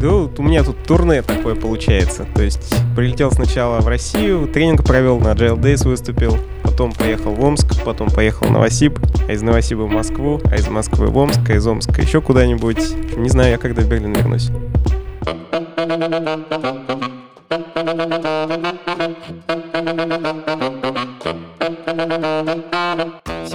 Да вот у меня тут турне такое получается. То есть прилетел сначала в Россию, тренинг провел, на Agile Days выступил, потом поехал в Омск, потом поехал в Новосиб, а из Новосиба в Москву, а из Москвы в Омск, а из Омска еще куда-нибудь. Не знаю я, когда в Берлин вернусь.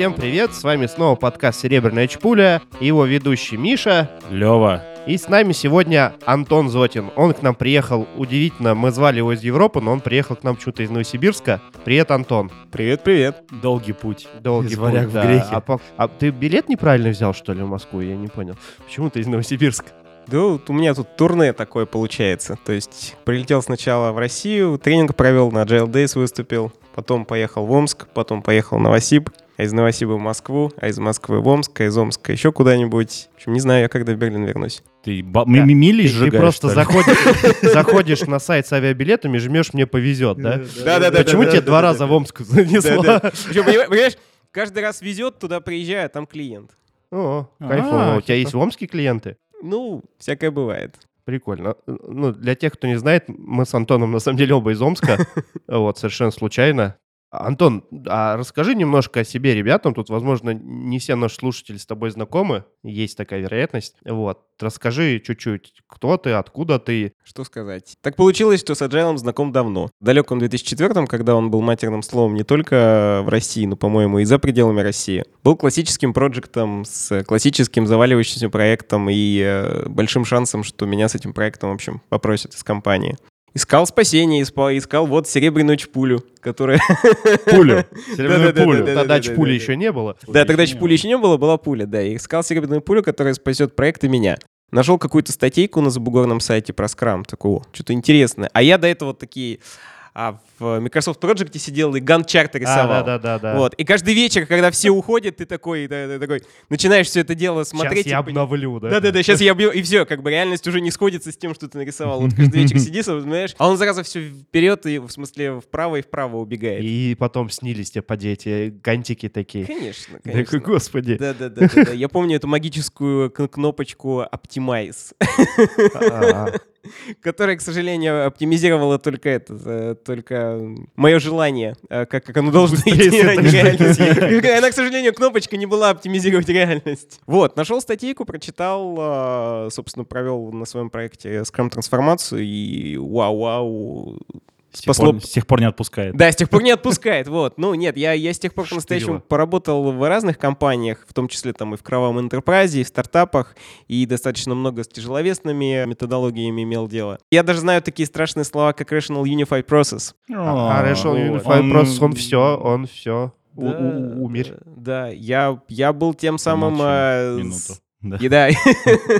Всем привет, с вами снова подкаст «Серебряная чпуля», его ведущий Миша. Лева. И с нами сегодня Антон Зотин. Он к нам приехал, удивительно, мы звали его из Европы, но он приехал к нам почему-то из Новосибирска. Привет, Антон. Привет, привет. Долгий путь. Долгий Из варяг путь, в да. грехи. А, по- а ты билет неправильно взял, что ли, в Москву? Я не понял. Почему ты из Новосибирска? Да вот у меня тут турне такое получается. То есть прилетел сначала в Россию, тренинг провел, на Agile Days выступил, потом поехал в Омск, потом поехал в Новосиб, а из Новосиба в Москву, а из Москвы в Омск, а из Омска еще куда-нибудь. В общем, не знаю я, когда в Берлин вернусь. Ты ба- Да. ми- ми- мили Ты, ты просто заходишь, заходишь на сайт с авиабилетами, жмешь «Мне повезет», да? Да-да-да. Почему тебе два раза в Омск занесло? Понимаешь, каждый раз везет, туда приезжаю, а там клиент. О, А, кайфово. У тебя типа. есть в Омске клиенты? Ну, всякое бывает. Прикольно. Ну, для тех, кто не знает, мы с Антоном на самом деле оба из Омска. Вот, совершенно случайно. Антон, а расскажи немножко о себе ребятам. Тут, возможно, не все наши слушатели с тобой знакомы. Есть такая вероятность. Вот. Расскажи чуть-чуть, кто ты, откуда ты. Что сказать? Так получилось, что с Agile знаком давно. В далеком 2004 когда он был матерным словом не только в России, но, по-моему, и за пределами России. Был классическим проектом с классическим заваливающимся проектом и э, большим шансом, что меня с этим проектом, в общем, попросят из компании. Искал спасение, искал вот серебряную чпулю, которая... Пулю. Серебряную пулю. Тогда да, чпули еще не было. Да, тогда чпули еще не было, была пуля, да. И искал серебряную пулю, которая спасет проект и меня. Нашел какую-то статейку на забугорном сайте про скрам, такого, что-то интересное. А я до этого такие... а, в Microsoft Project сидел и гант-чарты рисовал. А, да, да, да. Вот. И каждый вечер, когда все уходят, ты такой, да, да, такой начинаешь все это дело смотреть. Сейчас я и пони- обновлю, да? Да-да-да, сейчас я объю, и все, как бы реальность уже не сходится с тем, что ты нарисовал. Вот каждый вечер сидишь, знаешь, а он зараза все вперед и, в смысле, вправо и вправо убегает. И потом снились тебе по эти гантики такие. Конечно, Да, конечно. господи. Да, да, да, да, да. Я помню эту магическую кнопочку Optimize, А, которая, к сожалению, оптимизировала только это, э, только мое желание, э, как, как оно должно идти, а не реальность. Она, к сожалению, кнопочка не была оптимизировать реальность. Вот, нашел статейку, прочитал, э, собственно, провел на своем проекте Scrum трансформацию и вау-вау, С тех спасло пор- С тех пор не отпускает. Да, с тех пор не отпускает, вот. Ну, нет, я, я с тех пор по-настоящему поработал в разных компаниях, в том числе там и в кровавом интерпрайзе, и в стартапах, и достаточно много с тяжеловесными методологиями имел дело. Я даже знаю такие страшные слова, как Rational Unified Process. А Rational вот. Unified Он- Process, он все, он все. Да, Умер. Да, я, я был тем самым... Э, Да. И да,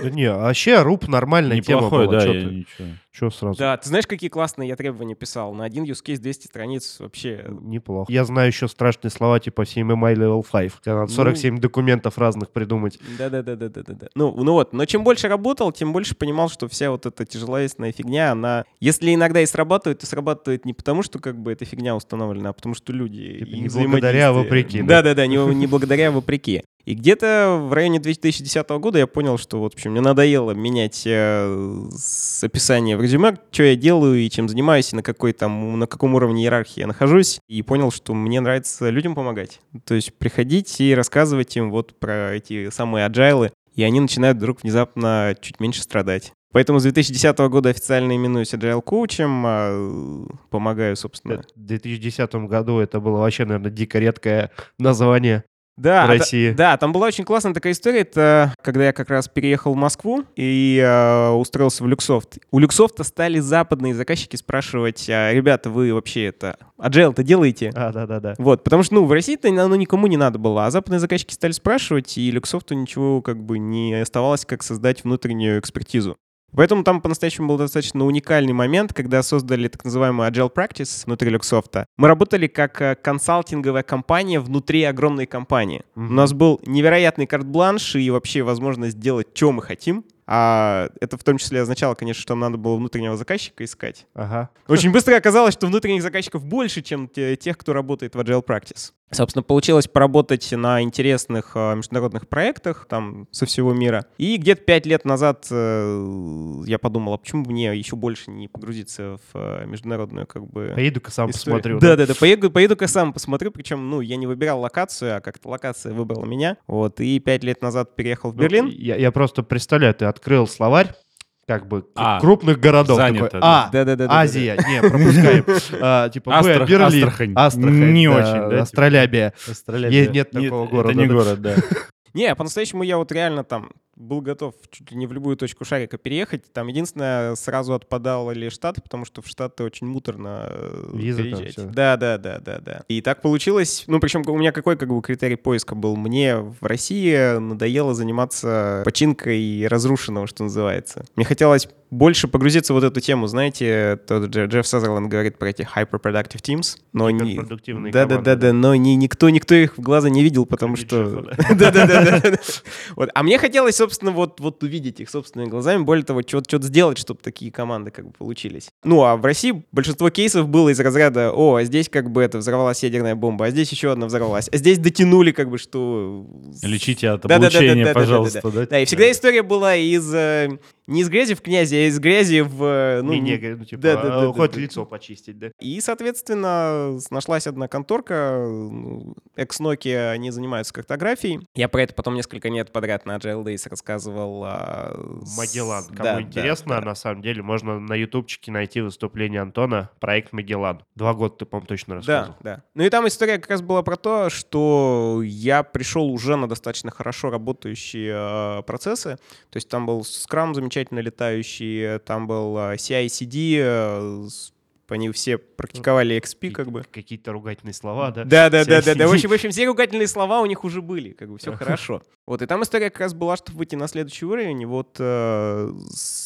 Да Не, вообще РУП нормальная тема Неплохой, была. да, чё я ты? ничего. Чё сразу? да, ты знаешь, какие классные я требования писал? На один use case 200 страниц вообще... Неплохо. Я знаю еще страшные слова типа CMMI Level 5. Когда надо 47 документов разных придумать. Да-да-да-да-да-да. Ну, ну вот, но чем больше работал, тем больше понимал, что вся вот эта тяжеловесная фигня, она, если иногда и срабатывает, то срабатывает не потому, что как бы эта фигня установлена, а потому что люди Типа и не благодаря, а вопреки, да? Да-да-да, не, не благодаря, а вопреки. И где-то в районе 2010 года я понял, что вот, в общем, мне надоело менять э, с описания в резюме, что я делаю и чем занимаюсь, и на, какой там, на каком уровне иерархии я нахожусь. И понял, что мне нравится людям помогать. То есть приходить и рассказывать им вот про эти самые аджайлы, и они начинают вдруг внезапно чуть меньше страдать. Поэтому с 2010 года официально именуюсь Agile коучем, а, помогаю, собственно. В 2010 году это было вообще, наверное, дико редкое название Да, в России. Да, там была очень классная такая история. Это когда я как раз переехал в Москву и э, устроился в Люксофт. У Люксофта стали западные заказчики спрашивать, а, ребята, вы вообще это Agile-то делаете? А, да-да-да. Вот, потому что, ну, в России-то оно никому не надо было, а западные заказчики стали спрашивать, и Люксофту ничего как бы не оставалось, как создать внутреннюю экспертизу. Поэтому там по-настоящему был достаточно уникальный момент, когда создали так называемый Agile Practice внутри Люксофта. Мы работали как э, консалтинговая компания внутри огромной компании. Мгм. У нас был невероятный карт-бланш и вообще возможность делать, что мы хотим. А это в том числе означало, конечно, что надо было внутреннего заказчика искать. Ага. Очень быстро оказалось, что внутренних заказчиков больше, чем те- тех, кто работает в Agile Practice. Собственно, получилось поработать на интересных э, международных проектах там со всего мира. И где-то пять лет назад э, я подумал, а почему мне еще больше не погрузиться в э, международную как бы... Поеду-ка сам историю? посмотрю. Да, да, да. Поеду, поеду-ка сам посмотрю. Причем, ну, я не выбирал локацию, а как-то локация выбрала меня. Вот. И пять лет назад переехал в Ну, Берлин. Я, я просто представляю, ты открыл словарь, как бы, А, крупных городов. занято, такой, да. а, Да-да-да. Азия, не, пропускаем. А, Типа, Б, Астрах- Берлин, Астрахань. Астрахань, Не да, очень, да, типа? Астролябия. Австралия, Е- да. нет такого города, Это не да. город, да. Не, по-настоящему я вот реально там был готов чуть ли не в любую точку шарика переехать. Там единственное, сразу отпадали Штаты, потому что в Штаты очень муторно э, Виза там переезжать. всё. Да, да, да, да, да. И так получилось. Ну, причем у меня какой как бы критерий поиска был? Мне в России надоело заниматься починкой разрушенного, что называется. Мне хотелось больше погрузиться в вот эту тему, знаете, тот Дж- Джефф Сазерленд говорит про эти hyper-productive teams, но не... Да, да, да, да, но ни, никто, никто их в глаза не видел, потому что... Да, да, да. Вот. А мне хотелось, собственно, вот, вот увидеть их собственными глазами, более того, что-то сделать, чтобы такие команды как бы получились. Ну, а в России большинство кейсов было из разряда, о, а здесь как бы это взорвалась ядерная бомба, а здесь еще одна взорвалась, а здесь дотянули как бы, что... Лечите от облучения, пожалуйста. Да, и всегда история была из... э, Не из грязи в князи, из грязи в... э, Ну, Менее, ну, типа, да, да, да, а, да, хоть да. лицо почистить, да? И, соответственно, нашлась одна конторка, ну, экс-Nokia, они занимаются картографией. Я про это потом несколько лет подряд на Agile Days рассказывал. а, Магеллан. Кому Да, да, интересно, да. на самом деле можно на ютубчике найти выступление Антона, проект Магеллан. Два года ты, по-моему, точно рассказывал. Да, да. Ну и там история как раз была про то, что я пришел уже на достаточно хорошо работающие э, процессы. То есть там был Scrum замечательно летающий, там был э, CI/CD, э, с- они все практиковали XP как бы. Какие-то ругательные слова, да? Да, да, да, да, да. В общем, в общем, все ругательные слова у них уже были, как бы все хорошо. Вот, и там история как раз была, чтобы выйти на следующий уровень. И вот э,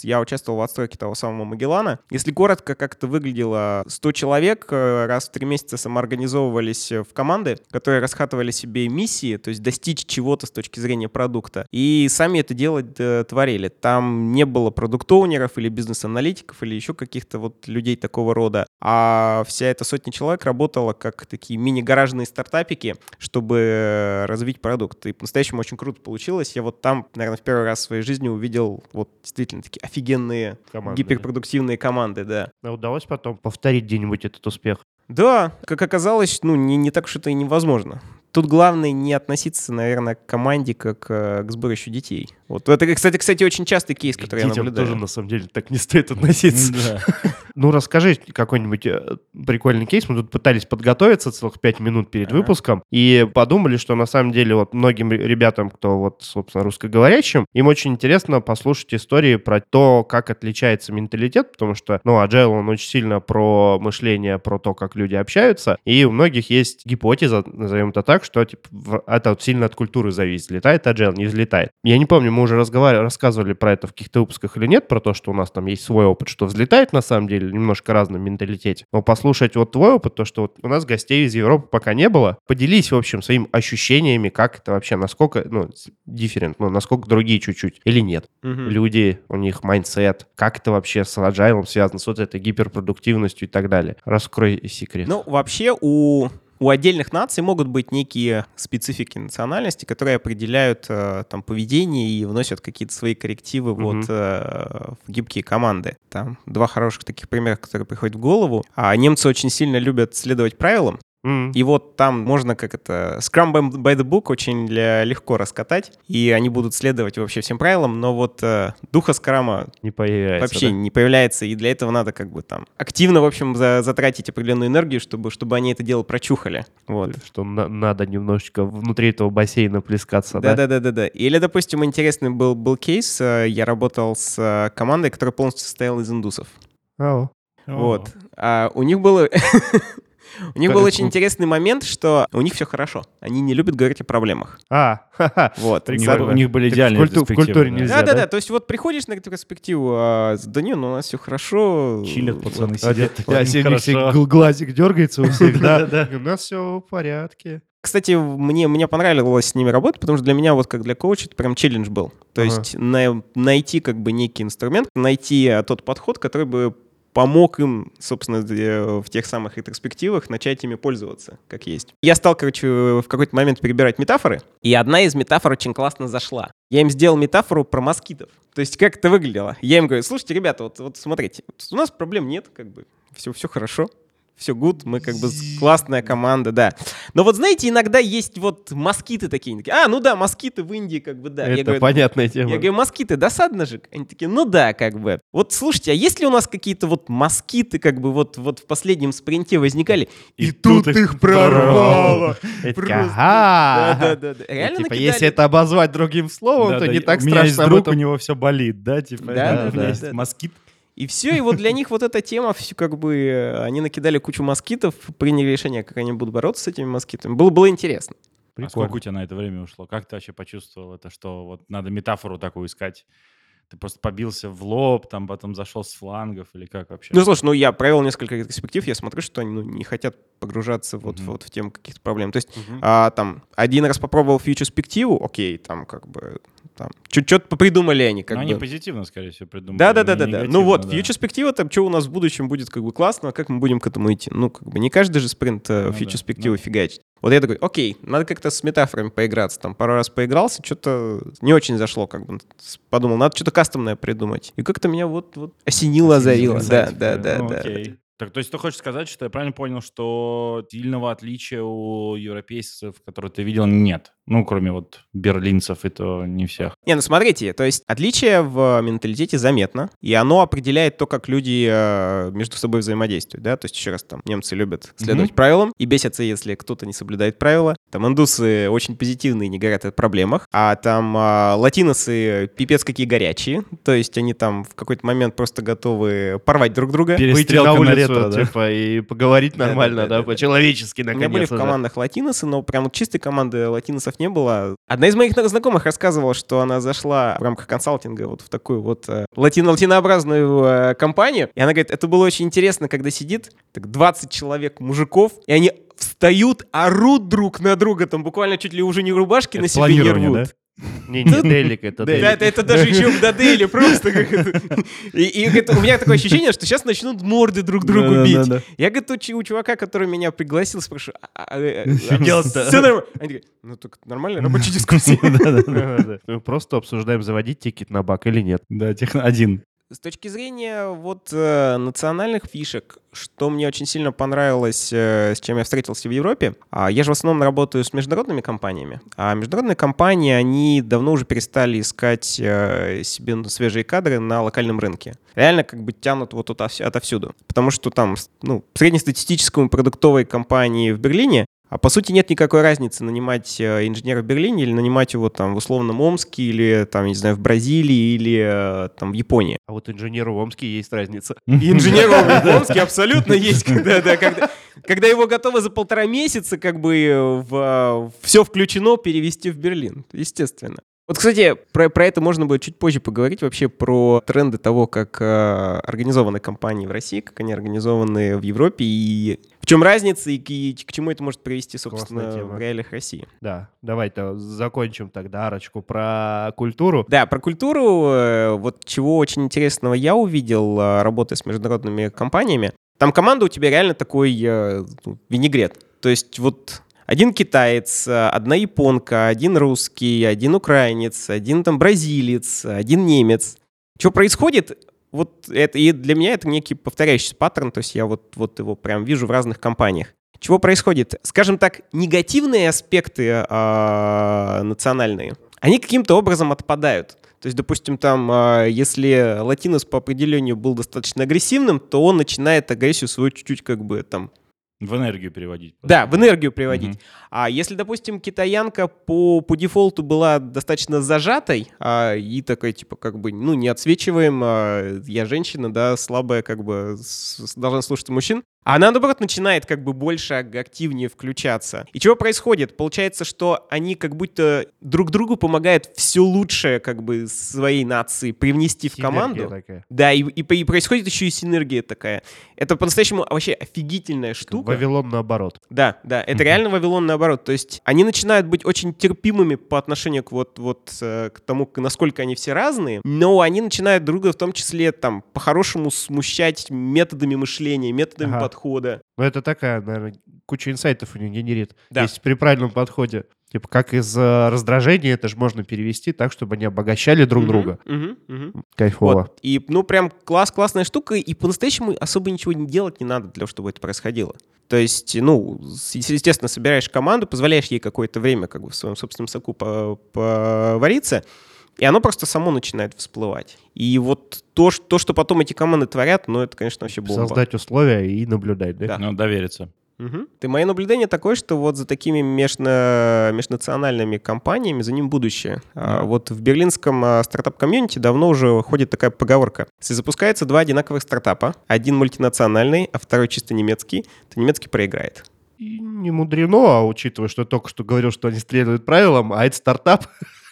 я участвовал в отстройке того самого Магеллана. Если коротко, как это выглядело, 100 человек э, раз в три месяца самоорганизовывались э, в команды, которые расхатывали себе миссии, то есть достичь чего-то с точки зрения продукта. И сами это делать творили. Там не было продуктоунеров или бизнес-аналитиков или еще каких-то вот людей такого рода. А вся эта сотня человек работала как такие мини-гаражные стартапики, чтобы э, развить продукт. И по-настоящему очень круто получилось. Я вот там, наверное, в первый раз в своей жизни увидел вот действительно такие офигенные Команды, гиперпродуктивные команды, да? А Удалось потом повторить где-нибудь этот успех? Да, как оказалось, ну, не, не так уж это и невозможно. Тут главное не относиться, наверное, к команде как э, к сборищу детей. Вот это, кстати, кстати, очень частый кейс, который я Детям наблюдаю. тоже, на самом деле, так не стоит относиться. Да. Ну, расскажи какой-нибудь э, прикольный кейс. Мы тут пытались подготовиться целых пять минут перед Ага. выпуском и подумали, что на самом деле вот многим ре- ребятам, кто вот, собственно, русскоговорящим, им очень интересно послушать истории про то, как отличается менталитет, потому что, ну, Agile, он очень сильно про мышление, про то, как люди общаются, и у многих есть гипотеза, назовем это так, что типа, это вот сильно от культуры зависит, взлетает Agile, не взлетает. Я не помню, мы уже разговаривали, рассказывали про это в каких-то выпусках или нет, про то, что у нас там есть свой опыт, что взлетает на самом деле, немножко разном менталитете. Но послушать вот твой опыт, то, что вот у нас гостей из Европы пока не было, поделись, в общем, своими ощущениями, как это вообще, насколько, ну, different, ну, насколько другие чуть-чуть или нет. Мгм. Люди, у них mindset, как это вообще с agile связано, с вот этой гиперпродуктивностью и так далее. Раскрой секрет. Ну, вообще у у отдельных наций могут быть некие специфики национальности, которые определяют э, там поведение и вносят какие-то свои коррективы Мгм. вот э, в гибкие команды. Там два хороших таких примера, которые приходят в голову. А немцы очень сильно любят следовать правилам, М. и вот там можно как это Scrum by by the book очень для- легко раскатать, и они будут следовать вообще всем правилам, но вот э, духа скрама не появляется. вообще да? не появляется, и для этого надо как бы там активно, в общем, за- затратить определенную энергию, чтобы, чтобы они это дело прочухали. Вот. Что на- надо немножечко внутри этого бассейна плескаться, да? Да-да-да-да-да. Или, допустим, интересный был, был кейс, э, я работал с э, командой, которая полностью состояла из индусов. Ау. Вот. А у них было... У них был очень интересный момент, что у них все хорошо. Они не любят говорить о проблемах. А, ха-ха. Вот. У них- были идеальные в перспективы, культуре нельзя. Да, да, да? да. То есть вот приходишь на эту перспективу, а, да не, ну у нас все хорошо. Чилят пацаны сидят. глазик дергается у всех, да? Да-да. У нас все в порядке. Кстати, мне, мне понравилось с ними работать, потому что для меня, вот как для коуча, это прям челлендж был. То Ага. есть на- найти как бы некий инструмент, найти а, тот подход, который бы помог им, собственно, в тех самых ретроспективах начать ими пользоваться, как есть. Я стал, короче, в какой-то момент перебирать метафоры, и одна из метафор очень классно зашла. Я им сделал метафору про москитов. То есть как это выглядело? Я им говорю, слушайте, ребята, вот, вот смотрите, у нас проблем нет, как бы, все, все хорошо. Все good, мы как бы классная команда, да. Но вот знаете, иногда есть вот москиты такие. такие, А, ну да, москиты в Индии, как бы, да. Я Это говорю, понятная тема. я говорю, москиты, досадно же? Они такие, ну да, как бы. Вот слушайте, а есть ли у нас какие-то вот москиты, как бы вот, вот в последнем спринте возникали? И тут их прорвало. Я. «Ага». Да, да, да. Реально Типа, если это обозвать другим словом, то не так у меня страшно друг, у него все болит, да, типа, Да, да, да, у меня да, есть да. москит. И все, и вот для них вот эта тема, всё как бы, э, они накидали кучу москитов, приняли решение, как они будут бороться с этими москитами. Было, было интересно. А сколько у тебя на это время ушло? Как ты вообще почувствовал это, что вот надо метафору такую искать? Ты просто побился в лоб, там потом зашел с флангов или как вообще? Ну, слушай, ну я провел несколько ретроспектив, я смотрю, что они ну, не хотят погружаться вот, Мгм. вот в тему каких-то проблем. То есть Мгм. а, там один раз попробовал фьючерспективу, окей, там как бы там что-то попридумали они как Ну, бы. они позитивно, скорее всего, придумали. Да, да, да, не да, да. Ну вот, да. фьючерспектива, там, что у нас в будущем будет как бы классно, а как мы будем к этому идти? Ну, как бы не каждый же спринт э, Ну да, фьючерспективу ну. фигачит. Вот я такой, окей, надо как-то с метафорами поиграться. Там пару раз поигрался, что-то не очень зашло, как бы. Подумал, надо что-то кастомное придумать. И как-то меня вот, вот осенило, озарило. Да, да, да, Ну, да. окей. Так, то есть ты хочешь сказать, что я правильно понял, что сильного отличия у европейцев, которые ты видел, нет? Ну, кроме вот берлинцев, и то не всех. Не, ну смотрите, то есть отличие в менталитете заметно, и оно определяет то, как люди э, между собой взаимодействуют, да, то есть еще раз там немцы любят следовать Мгм. правилам и бесятся, если кто-то не соблюдает правила, там индусы очень позитивные, не говорят о проблемах, а там а, латиносы пипец какие горячие, то есть они там в какой-то момент просто готовы порвать друг друга. Перестрелка на на улицу, ретро, да? типа, и поговорить нормально, да, да, да, да. по-человечески, У меня были в наконец-то. да. командах латиносы, но прям чистой команды латиносов не было. Одна из моих знакомых рассказывала, что она зашла в рамках консалтинга вот в такую вот э, латино латинообразную э, компанию. И она говорит, это было очень интересно, когда сидит так 20 человек мужиков, и они встают, орут друг на друга, там буквально чуть ли уже не рубашки Это на себе не рвут. да? Не, не, Делик, это Да, Делик. это, это даже еще в Дадейле просто. как это. И, и это- у меня такое ощущение, что сейчас начнут морды друг другу бить. Я, говорит, у, чу- у чувака, который меня пригласил, спрашиваю, а, а, э, Что делать-то? Все нормально. Они такие, ну так нормально, рабочая дискуссия. Мы просто обсуждаем, заводить тикет на бак или нет. Да, техно один. С точки зрения вот э, национальных фишек, что мне очень сильно понравилось, э, с чем я встретился в Европе, а, я же в основном работаю с международными компаниями, а международные компании, они давно уже перестали искать э, себе свежие кадры на локальном рынке. Реально как бы тянут вот отовсюду. Потому что там, ну, среднестатистическому продуктовой компании в Берлине а по сути нет никакой разницы нанимать э, инженера в Берлине или нанимать его там в условном Омске или там, не знаю, в Бразилии или э, там в Японии. А вот инженеру в Омске есть разница. Инженеру в Омске абсолютно есть, когда, да, когда, когда его готовы за полтора месяца как бы в, все включено перевести в Берлин, естественно. Вот, кстати, про, про это можно будет чуть позже поговорить, вообще про тренды того, как э, организованы компании в России, как они организованы в Европе, и в чем разница, и, к- и к чему это может привести, собственно, в реалиях России. Да, давай-то закончим тогда арочку про культуру. Да, про культуру, э, вот чего очень интересного я увидел, э, работая с международными компаниями. Там команда у тебя реально такой э, ну, винегрет. То есть вот один китаец, одна японка, один русский, один украинец, один там бразилец, один немец. Что происходит? Вот это, и для меня это некий повторяющийся паттерн, то есть я вот, вот его прям вижу в разных компаниях. Чего происходит? Скажем так, негативные аспекты а, национальные, они каким-то образом отпадают. То есть, допустим, там, а, если латинос по определению был достаточно агрессивным, то он начинает агрессию свою чуть-чуть как бы там... В энергию переводить. Да, в энергию приводить. Мгм. А если, допустим, китаянка по, по дефолту была достаточно зажатой, а, и такой, типа, как бы, ну, не отсвечиваем, а, я женщина, да, слабая, как бы, с- должна слушаться мужчин, А она, наоборот, начинает как бы больше ак- активнее включаться. И чего происходит? Получается, что они как будто друг другу помогают все лучшее как бы своей нации привнести в команду. такая. Да, и, и, и происходит еще и синергия такая. Это по-настоящему вообще офигительная штука. Вавилон наоборот. Да, да, это реально Вавилон наоборот. То есть они начинают быть очень терпимыми по отношению к вот, вот э, к тому, насколько они все разные, но они начинают друга в том числе там по-хорошему смущать методами мышления, методами Ага. подхода. Ну, это такая, наверное, куча инсайтов у них генерит. Да. Если при правильном подходе. Типа, как из э, раздражения это же можно перевести так, чтобы они обогащали друг друга. мгм, мгм. Кайфово. Вот. И, ну, прям класс, классная штука, и по-настоящему особо ничего не делать не надо для того, чтобы это происходило. То есть, ну, естественно, собираешь команду, позволяешь ей какое-то время как бы в своем собственном соку по- повариться, и оно просто само начинает всплывать. И вот то, ш- то, что потом эти команды творят, ну, это, конечно, вообще бомба. Создать условия и наблюдать, да? Да. Ну, довериться. Мгм. Ты мое наблюдение такое, что вот за такими межна- межнациональными компаниями за ним будущее. А, Да. вот в берлинском а, стартап-комьюнити давно уже ходит такая поговорка. Если запускается два одинаковых стартапа, один мультинациональный, а второй чисто немецкий, то немецкий проиграет. И не мудрено, а учитывая, что я только что говорил, что они следуют правилам, а это стартап.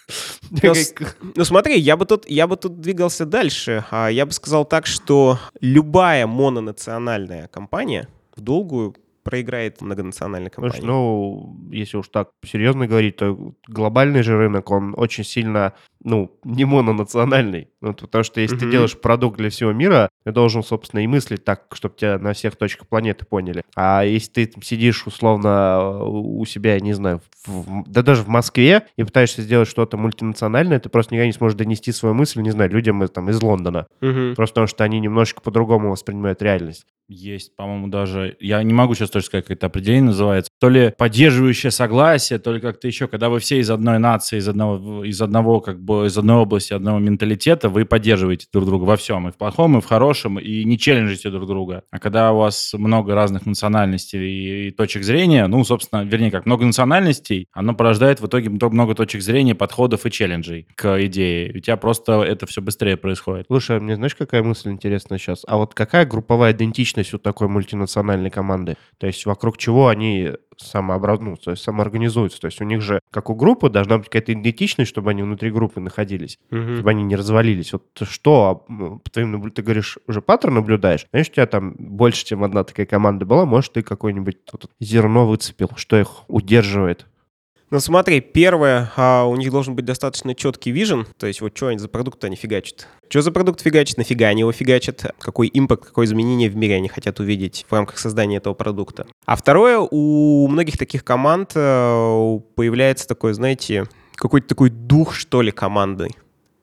Но Ну смотри, я бы тут, я бы тут двигался дальше. А, Я бы сказал так, что любая мононациональная компания в долгую проиграет многонациональной Слушай, компании. ну, если уж так серьезно говорить, то глобальный же рынок, он очень сильно, ну, не мононациональный. Ну, потому что если ты Мгм. делаешь продукт для всего мира, ты должен, собственно, и мыслить так, чтобы тебя на всех точках планеты поняли. А если ты там сидишь, условно, у себя, не знаю, в- да даже в Москве и пытаешься сделать что-то мультинациональное, ты просто никогда не сможешь донести свою мысль, не знаю, людям из, там, из Лондона. Мгм. Просто потому что они немножечко по-другому воспринимают реальность. Есть, по-моему, даже... Я не могу сейчас точно сказать, как это определение называется. То ли поддерживающее согласие, то ли как-то еще. Когда вы все из одной нации, из одного, из одного, как бы, из одной области, одного менталитета, вы поддерживаете друг друга во всем. И в плохом, и в хорошем, и не челленджите друг друга. А когда у вас много разных национальностей и, точек зрения, ну, собственно, вернее, как много национальностей, оно порождает в итоге много точек зрения, подходов и челленджей к идее. У тебя просто это все быстрее происходит. Слушай, а мне знаешь, какая мысль интересная сейчас? А вот какая групповая идентичность у такой мультинациональной команды? То есть вокруг чего они самообраз... ну, то есть самоорганизуются? То есть у них же, как у группы, должна быть какая-то идентичность, чтобы они внутри группы находились, Мгм. чтобы они не развалились. Вот что, ну, по твоим наблю- ты говоришь, уже паттерн наблюдаешь? Знаешь, у тебя там больше, чем одна такая команда была, может, ты какое-нибудь вот зерно выцепил, что их удерживает? Ну смотри, первое, а, у них должен быть достаточно четкий вижен, то есть вот что они за продукт они фигачат. Что за продукт фигачат, нафига они его фигачат, какой импакт, какое изменение в мире они хотят увидеть в рамках создания этого продукта. А второе, у многих таких команд э, появляется такой, знаете, какой-то такой дух, что ли, команды.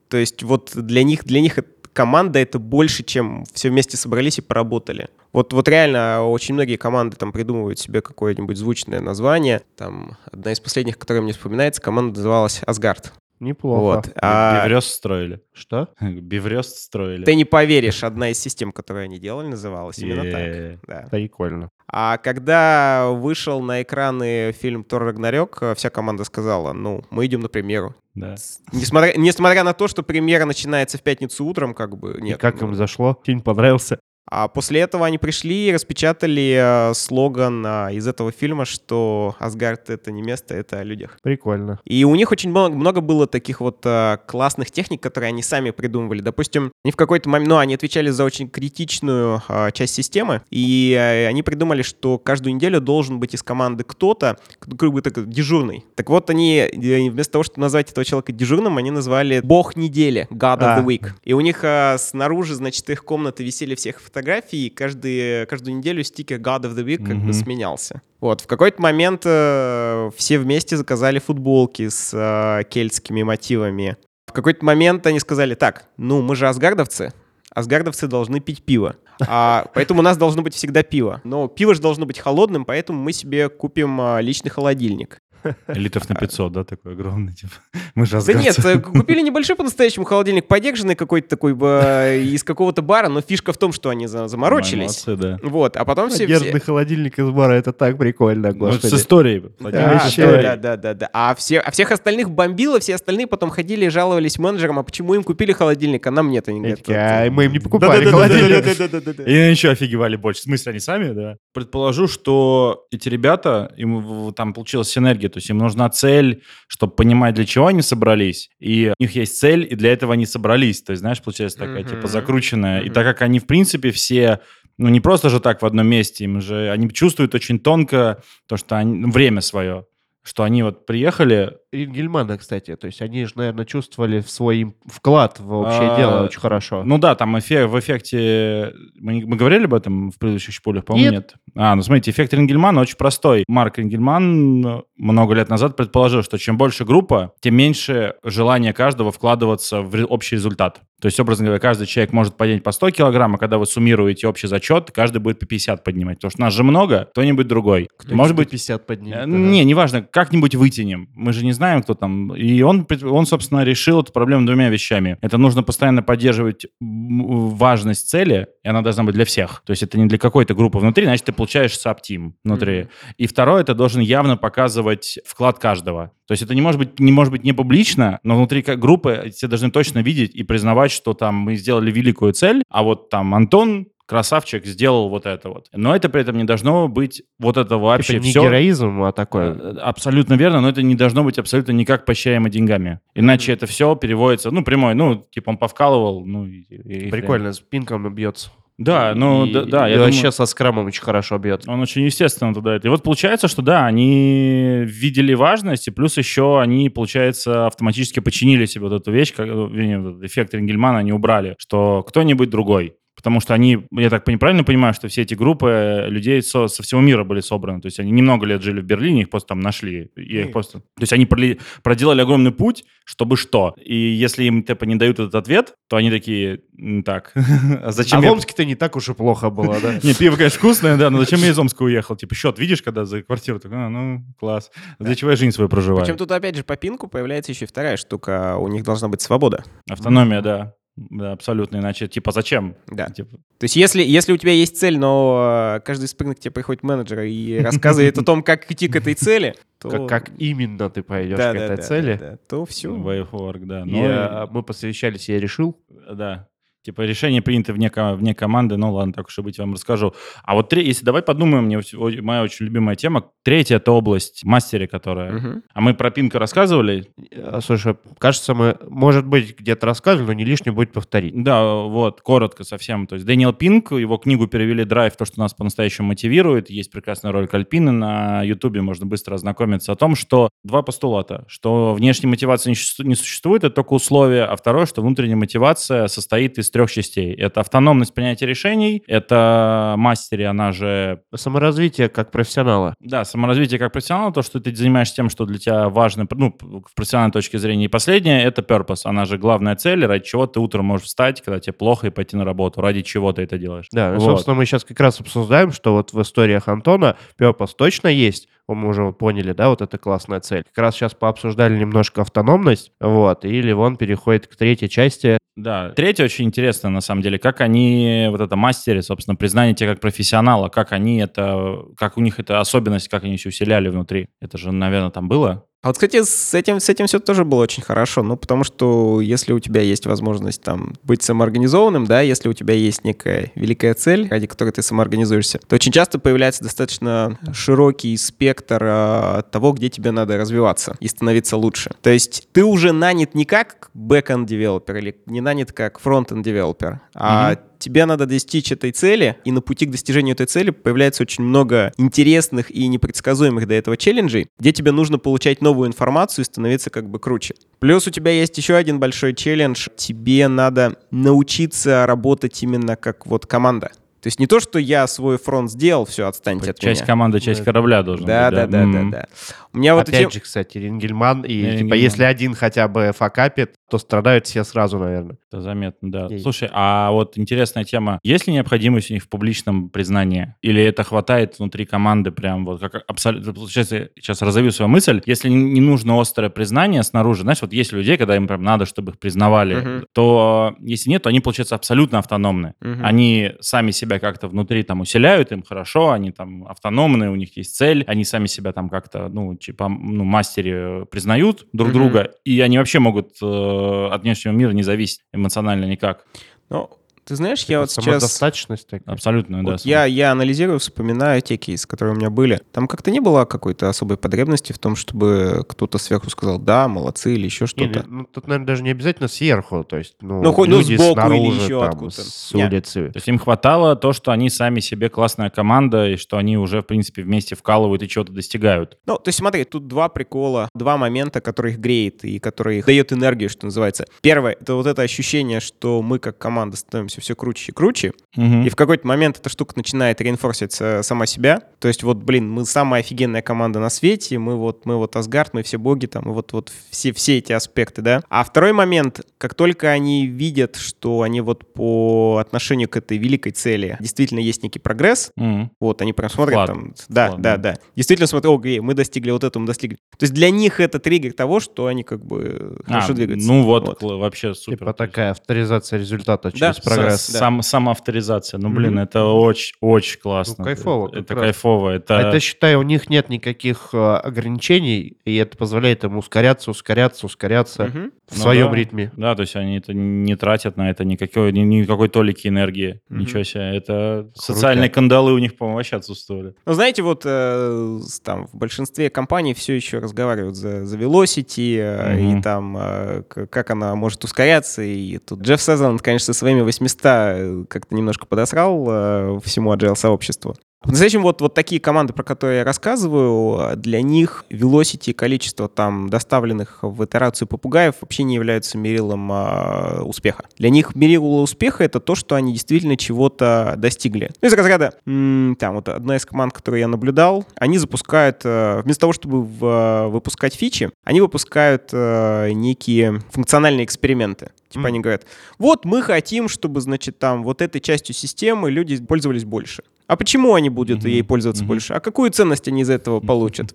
То есть вот для них, для них это- команда — это больше, чем все вместе собрались и поработали. Вот, вот реально очень многие команды там придумывают себе какое-нибудь звучное название. Там одна из последних, которая мне вспоминается, команда называлась «Асгард». Неплохо. Вот. А Биврёст строили. Что? Биврёст строили. ты не поверишь, одна из систем, которую они делали, называлась именно так. Да. Прикольно. А когда вышел на экраны фильм «Тор Рагнарёк», вся команда сказала, ну, мы идем на премьеру. Да. Несмотря, несмотря на то, что премьера начинается в пятницу утром, как бы, И нет. как ну, им зашло? Фильм понравился? А после этого они пришли и распечатали э, слоган а, из этого фильма, что Асгард — это не место, это о людях. Прикольно. И у них очень много, много было таких вот а, классных техник, которые они сами придумывали. Допустим, они в какой-то момент, ну, они отвечали за очень критичную а, часть системы, и а, они придумали, что каждую неделю должен быть из команды кто-то, как бы так, дежурный. Так вот, они э, вместо того, чтобы назвать этого человека дежурным, они назвали «Бог недели», «God of А. the Week». И у них снаружи, значит, их комнаты висели всех фотографий, и каждый, каждую неделю стикер God of the Week как бы сменялся. Вот, в какой-то момент э, все вместе заказали футболки с э, кельтскими мотивами. В какой-то момент они сказали, так, ну мы же асгардовцы, асгардовцы должны пить пиво. А, поэтому у нас должно быть всегда пиво. Но пиво же должно быть холодным, поэтому мы себе купим а, личный холодильник. Литров на 500, да, такой огромный, типа. Мы же Да нет, э, купили небольшой по-настоящему холодильник, подержанный какой-то такой э, из какого-то бара, но фишка в том, что они за- заморочились. Молодцы, да. Вот, а потом все... Подержанный холодильник из бара, это так прикольно, Ну, это с господи. историей. Да, да, да, да. А, все, а всех остальных бомбило, все остальные потом ходили и жаловались менеджерам, а почему им купили холодильник, а нам нет. Они говорят, мы им не покупали холодильник. да-да-да-да-да». И они еще офигевали больше. В смысле, они сами, да? Предположу, что эти ребята, им там получилась синергия, то есть им нужна цель, чтобы понимать, для чего они собрались, и у них есть цель, и для этого они собрались. То есть, знаешь, получается такая, Мгм. типа, закрученная. И Мгм. так как они, в принципе, все ну, не просто же так в одном месте, им же, они чувствуют очень тонко то, что они, время свое, что они вот приехали, Рингельмана, кстати, то есть они же, наверное, чувствовали свой вклад в общее А, дело очень хорошо. Ну да, там эффект, в эффекте... Мы, не- мы говорили об этом в предыдущих шпулях, по-моему, Нет. нет. А, ну смотрите, эффект Рингельмана очень простой. Марк Рингельман много лет назад предположил, что чем больше группа, тем меньше желание каждого вкладываться в общий результат. То есть, образно говоря, каждый человек может поднять по 100 килограмм, а когда вы суммируете общий зачет, каждый будет по 50 поднимать. Потому что нас же много, кто-нибудь другой. Может быть, 50 поднимет. Э, ага. Не, неважно, как-нибудь вытянем. Мы же не знаем, кто там. И он, он, собственно, решил эту проблему двумя вещами. Это нужно постоянно поддерживать важность цели, и она должна быть для всех. То есть это не для какой-то группы внутри, значит, ты получаешь саб-тим внутри. Мгм. И второе, это должен явно показывать вклад каждого. То есть это не может быть не, может быть не публично, но внутри группы все должны точно видеть и признавать, что там мы сделали великую цель, а вот там Антон красавчик сделал вот это вот. Но это при этом не должно быть вот это вообще Типа не все. героизм, а такое. Э, Абсолютно верно, но это не должно быть абсолютно никак поощряемо деньгами. Иначе это все переводится, ну, прямой, ну, типа он повкалывал, ну, и- Прикольно, с пинком бьется. Да, ну, И- да, да, и я вообще думаю- со скрамом очень хорошо бьет. Он очень естественно туда это. И вот получается, что да, они видели важность, и плюс еще они, получается, автоматически подчинили себе вот эту вещь, как, э, вернее, эффект Рингельмана они убрали, что кто-нибудь другой. Потому что они, я так пони- правильно понимаю, что все эти группы людей со, со всего мира были собраны. То есть они немного лет жили в Берлине, их просто там нашли. И их просто... То есть они проделали огромный путь, чтобы что. И если им типа не дают этот ответ, то они такие, «М, так, а зачем А в я Омске-то не так уж и плохо было, да? не, пиво, конечно, вкусное, да, но зачем я из Омска уехал? Типа, счет видишь, когда за квартиру? Так, а, ну, класс. Для чего я жизнь свою проживаю? Причем тут опять же по пинку появляется еще и вторая штука. У них должна быть свобода. Автономия, да. Да, абсолютно. Иначе, типа, зачем? Да. Типа, То есть если, если у тебя есть цель, но э, каждый спринг к тебе приходит менеджер и рассказывает о том, как идти к этой цели, то... Как, как именно ты пойдешь Да, к да, этой да, цели. да, да, то все. way of work, да. И, Ну, а, мы посовещались, я решил. и- да. Типа, решение принято вне, вне команды, ну, ладно, так уж и быть, вам расскажу. А вот тре- если давай подумаем, мне моя очень любимая тема. Третья — это область мастере, которая... Мгм. А мы про пинка рассказывали, А, Слушай, кажется, мы, может быть, где-то рассказывали, но не лишнее будет повторить. Да, вот, коротко совсем. То есть Дэниел Пинк, его книгу перевели «Драйв», то, что нас по-настоящему мотивирует. Есть прекрасный ролик Альпины на Ютубе, можно быстро ознакомиться о том, что два постулата, что внешней мотивации не существу- не существует, это только условие, а второе, что внутренняя мотивация состоит из трех частей. Это автономность принятия решений, это мастере, она же Саморазвитие как профессионала. да, саморазвитие как профессионала, то, что ты занимаешься тем, что для тебя важно, ну, в профессиональной точке зрения. И последнее — это purpose. Она же главная цель, ради чего ты утром можешь встать, когда тебе плохо, и пойти на работу. Ради чего ты это делаешь. Да, Вот. собственно, мы сейчас как раз обсуждаем, что вот в историях Антона Пепос точно есть, мы уже поняли, да, вот это классная цель. Как раз сейчас пообсуждали немножко автономность, вот, и Ливон переходит к третьей части. Да. Третье очень интересно, на самом деле, как они, вот это мастере, собственно, признание тебя как профессионала, как они это, как у них это особенность, как они все усиляли внутри. Это же, наверное, там было. А вот, кстати, с этим, с этим все тоже было очень хорошо, ну, потому что если у тебя есть возможность там быть самоорганизованным, да, если у тебя есть некая великая цель, ради которой ты самоорганизуешься, то очень часто появляется достаточно широкий спектр а, того, где тебе надо развиваться и становиться лучше. То есть ты уже нанят не как backend девелопер или не нанят как фронтенд девелопер, а тебе надо достичь этой цели, и на пути к достижению этой цели появляется очень много интересных и непредсказуемых до этого челленджей, где тебе нужно получать новую информацию и становиться как бы круче. Плюс у тебя есть еще один большой челлендж. Тебе надо научиться работать именно как вот команда. То есть не то, что я свой фронт сделал, все, отстаньте от Часть меня. команды, часть корабля должен Да, быть. да, да, да, М. да. У меня вот Опять эти... же, кстати, Рингельман, и Рингельман. типа если один хотя бы факапит, то страдают все сразу, наверное. Это заметно, да. И- Слушай, а вот интересная тема. Есть ли необходимость у них в публичном признании? Или это хватает внутри команды прям вот как абсолютно... Сейчас я сейчас разовью свою мысль. Если не нужно острое признание снаружи, знаешь, вот есть людей, когда им прям надо, чтобы их признавали, Мгм. то если нет, то они, получается, абсолютно автономны. Мгм. Они сами себя как-то внутри там усиляют, им хорошо, они там автономные, у них есть цель, они сами себя там как-то, ну, типа, ну, мастере признают друг Мгм. друга, и они вообще могут э, от внешнего мира не зависеть эмоционально никак. Ну, ты знаешь, я вот сейчас... Самодостаточность такая. Абсолютно, да. Вот я, я анализирую, вспоминаю те кейсы, которые у меня были. Там как-то не было какой-то особой потребности в том, чтобы кто-то сверху сказал «да, молодцы» или еще Не, что-то. ну, тут, наверное, даже не обязательно сверху, то есть, ну, Ну, хоть, ну, люди сбоку или снаружи, еще там, откуда-то. с улицы. То есть им хватало то, что они сами себе классная команда, и что они уже, в принципе, вместе вкалывают и чего-то достигают. Ну, то есть смотри, тут два прикола, два момента, которые их греет и которые их дает энергию, что называется. Первое, это вот это ощущение, что мы как команда становимся все круче и круче, Мгм. и в какой-то момент эта штука начинает реинфорсить э, сама себя. То есть вот, блин, мы самая офигенная команда на свете, мы вот, мы вот Асгард, мы все боги там, и вот, вот все, все эти аспекты, да. А второй момент, как только они видят, что они вот по отношению к этой великой цели действительно есть некий прогресс, Мгм. вот, они прям смотрят Вклад. там, да, Вклад, да, да. да. Действительно смотрят, о, гей, мы достигли вот этого, мы достигли. То есть для них это триггер того, что они как бы хорошо А, двигаются. Ну вот, кл- вообще супер. Типа такая авторизация результата Да, через прогресс. С- Сам, самоавторизация. Ну, блин, Мгм. это очень, очень классно. Ну, кайфово Это, это раз. кайфово. Это... А это, считай, у них нет никаких э, ограничений, и это позволяет им ускоряться, ускоряться, ускоряться Мгм. в Ну своем да. ритме. Да, то есть они это не тратят на это никакой, ни- никакой толики энергии. Мгм. Ничего себе. Это социальные кандалы у них, по-моему, вообще отсутствовали. Ну, знаете, вот э, там в большинстве компаний все еще разговаривают за, за Velocity, э, Мгм. и там э, как она может ускоряться, и тут Джефф Сезланд, конечно, со своими 800 э, как-то немножко подосрал э, всему agile-сообществу. По-настоящему вот, вот такие команды, про которые я рассказываю, для них velocity, количество там доставленных в итерацию попугаев вообще не являются мерилом а, успеха. Для них мерило успеха — это то, что они действительно чего-то достигли. Ну, из разряда, м, там вот одна из команд, которую я наблюдал, они запускают, э, вместо того, чтобы в- выпускать фичи, они выпускают э, некие функциональные эксперименты. Типа Мгм. они говорят, вот мы хотим, чтобы, значит, там вот этой частью системы люди пользовались больше. А почему они будут Мгм, ей пользоваться мгм. больше? А какую ценность они из этого получат?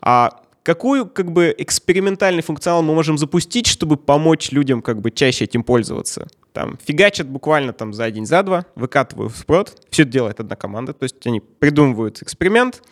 А какую, как бы, экспериментальный функционал мы можем запустить, чтобы помочь людям, как бы, чаще этим пользоваться? Там фигачат буквально там за день, за два, выкатывают в прод. Все это делает одна команда. То есть они придумывают эксперимент,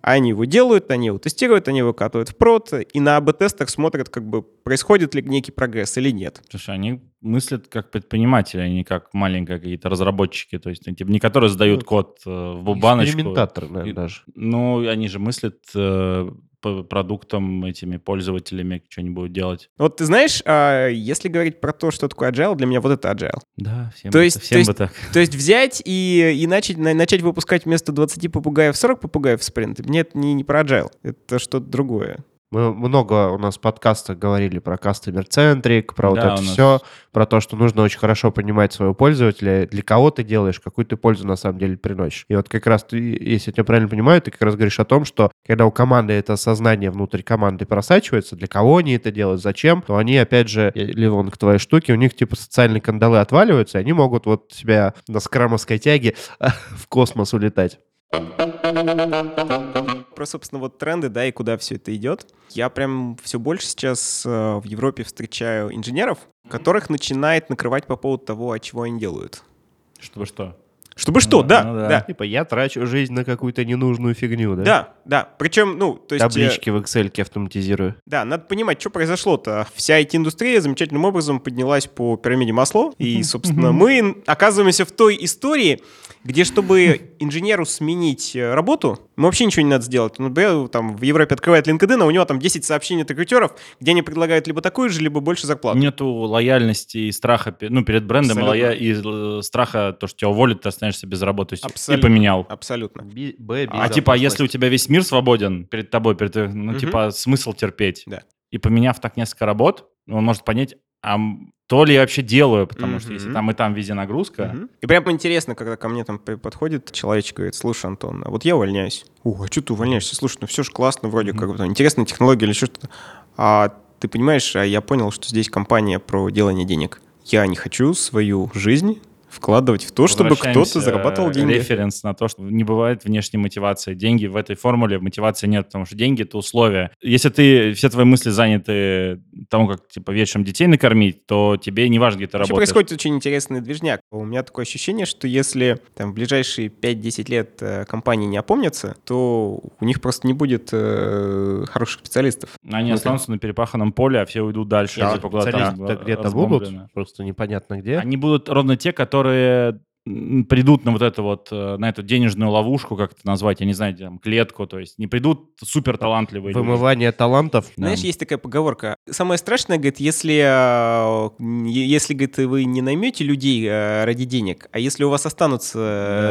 они его делают, они его тестируют, они его выкатывают в прод, и на АБ-тестах смотрят, как бы, происходит ли некий прогресс или нет. Слушай, они мыслят как предприниматели, а не как маленькие какие-то разработчики. То есть, типа, не которые сдают Ну, код э, в баночку. Экспериментатор, наверное, даже. Ну, они же мыслят э, по продуктам, этими пользователями, что они будут делать. Вот ты знаешь, а, если говорить про то, что такое agile, для меня вот это agile. Да, всем, То бы- есть- всем то есть- бы так. То есть взять и, и начать, на- начать выпускать вместо 20 попугаев 40 попугаев в спринт, мне это не, не про agile, это что-то другое. Мы много у нас в подкастах говорили про centric, про вот Да, это у нас- все, про то, что нужно очень хорошо понимать своего пользователя, для кого ты делаешь, какую ты пользу на самом деле приносишь. И вот как раз ты, если я тебя правильно понимаю, ты как раз говоришь о том, что когда у команды это сознание внутрь команды просачивается, для кого они это делают, зачем, то они, опять же, или вон к твоей штуке, у них типа социальные кандалы отваливаются, и они могут вот себя на скрамовской тяге в космос улетать. Про, собственно, вот тренды, да, и куда все это идет. Я прям все больше сейчас э, в Европе встречаю инженеров, которых начинает накрывать по поводу того, от чего они делают. Чтобы что? Чтобы что, Ну, да, ну да. да. Типа я трачу жизнь на какую-то ненужную фигню, да? Да, да. Причем, ну, то есть... э, Таблички в Excel автоматизирую. Да, надо понимать, что произошло-то. Вся IT-индустрия замечательным образом поднялась по пирамиде Масло, и, собственно, мы оказываемся в той истории, где, чтобы инженеру сменить э, работу, ему вообще ничего не надо сделать. Он, например, там в Европе открывает LinkedIn, а у него там 10 сообщений от рекрутеров, где они предлагают либо такую же, либо больше зарплату. Нету лояльности и страха, ну, перед брендом, и, Абсолютно. лоя- и э, страха, то, что тебя уволят, останешься без работы. Абсолютно. И поменял. Абсолютно. Би- Б, А типа, если у тебя весь мир свободен перед тобой, перед, ну, Мгм. типа, смысл терпеть. Да. И поменяв так несколько работ, он может понять, а то ли я вообще делаю, потому что если там и там везде нагрузка, Мгм. И прям интересно, когда ко мне там подходит человечек и говорит, слушай, Антон, а вот я увольняюсь. О, а что ты увольняешься? Слушай, ну все же классно, вроде Мгм. как бы там интересная технология или что-то. А ты понимаешь, а я понял, что здесь компания про делание денег. Я не хочу свою жизнь вкладывать в то, чтобы кто-то зарабатывал деньги. Референс на то, что не бывает внешней мотивации. Деньги в этой формуле мотивации нет, потому что деньги — это условия. Если ты, все твои мысли заняты тому, как, типа, вечером детей накормить, то тебе не важно, где ты Вообще работаешь. происходит очень интересный движняк. У меня такое ощущение, что если там в ближайшие 5-10 лет э, компании не опомнятся, то у них просто не будет э, хороших специалистов. Они Ну, останутся на перепаханном поле, а все уйдут дальше. Да, типа, куда-то где-то будут, просто непонятно где. Они будут ровно те, которые м, придут на вот это вот, э, на эту денежную ловушку, как это назвать, я не знаю, там, клетку, то есть не придут супер талантливые люди. Вымывание талантов. Знаешь, есть такая поговорка. Самое страшное, говорит, если, э, если говорит, вы не наймете людей э, ради денег, а если у вас останутся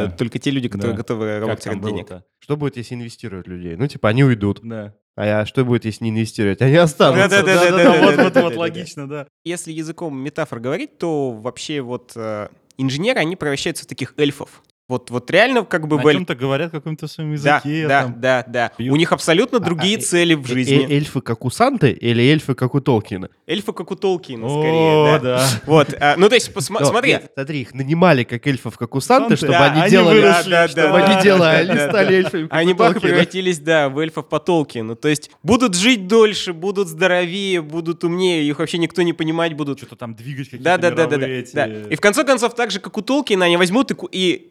Да. только те люди, которые Да. готовы работать ради денег. Что будет, если инвестируют людей? Ну, типа, они уйдут. Да. А что будет, если не инвестировать? Они останутся. Да-да-да-да-да-да. Вот, вот, вот, Да-да-да-да-да. логично, да. Если языком метафор говорить, то вообще вот инженеры, они превращаются в таких эльфов. Вот, вот реально как бы О в эль- чем-то говорят каком-то своем Да, языке. да, там. да, да. пьют. У них абсолютно А, другие а, цели в Э- жизни. э- Эльфы как у Санты или эльфы как у Толкина? Эльфы как у Толкина, О, скорее, да. да. Вот, а, ну то есть, посма- смотри, нет, смотри, их нанимали как эльфов, как у Санты, Санты, чтобы да, они они делали, выросли, да, чтобы да, они да, делали, да, они да, стали да. эльфами, как Они бах превратились, да, в эльфов по Толкину. То есть будут жить дольше, будут здоровее, будут умнее, их вообще никто не понимать будут. Что-то там двигать какие-то Да, да, да, да, да, да. И в конце концов, так же, как у Толкина, они возьмут и,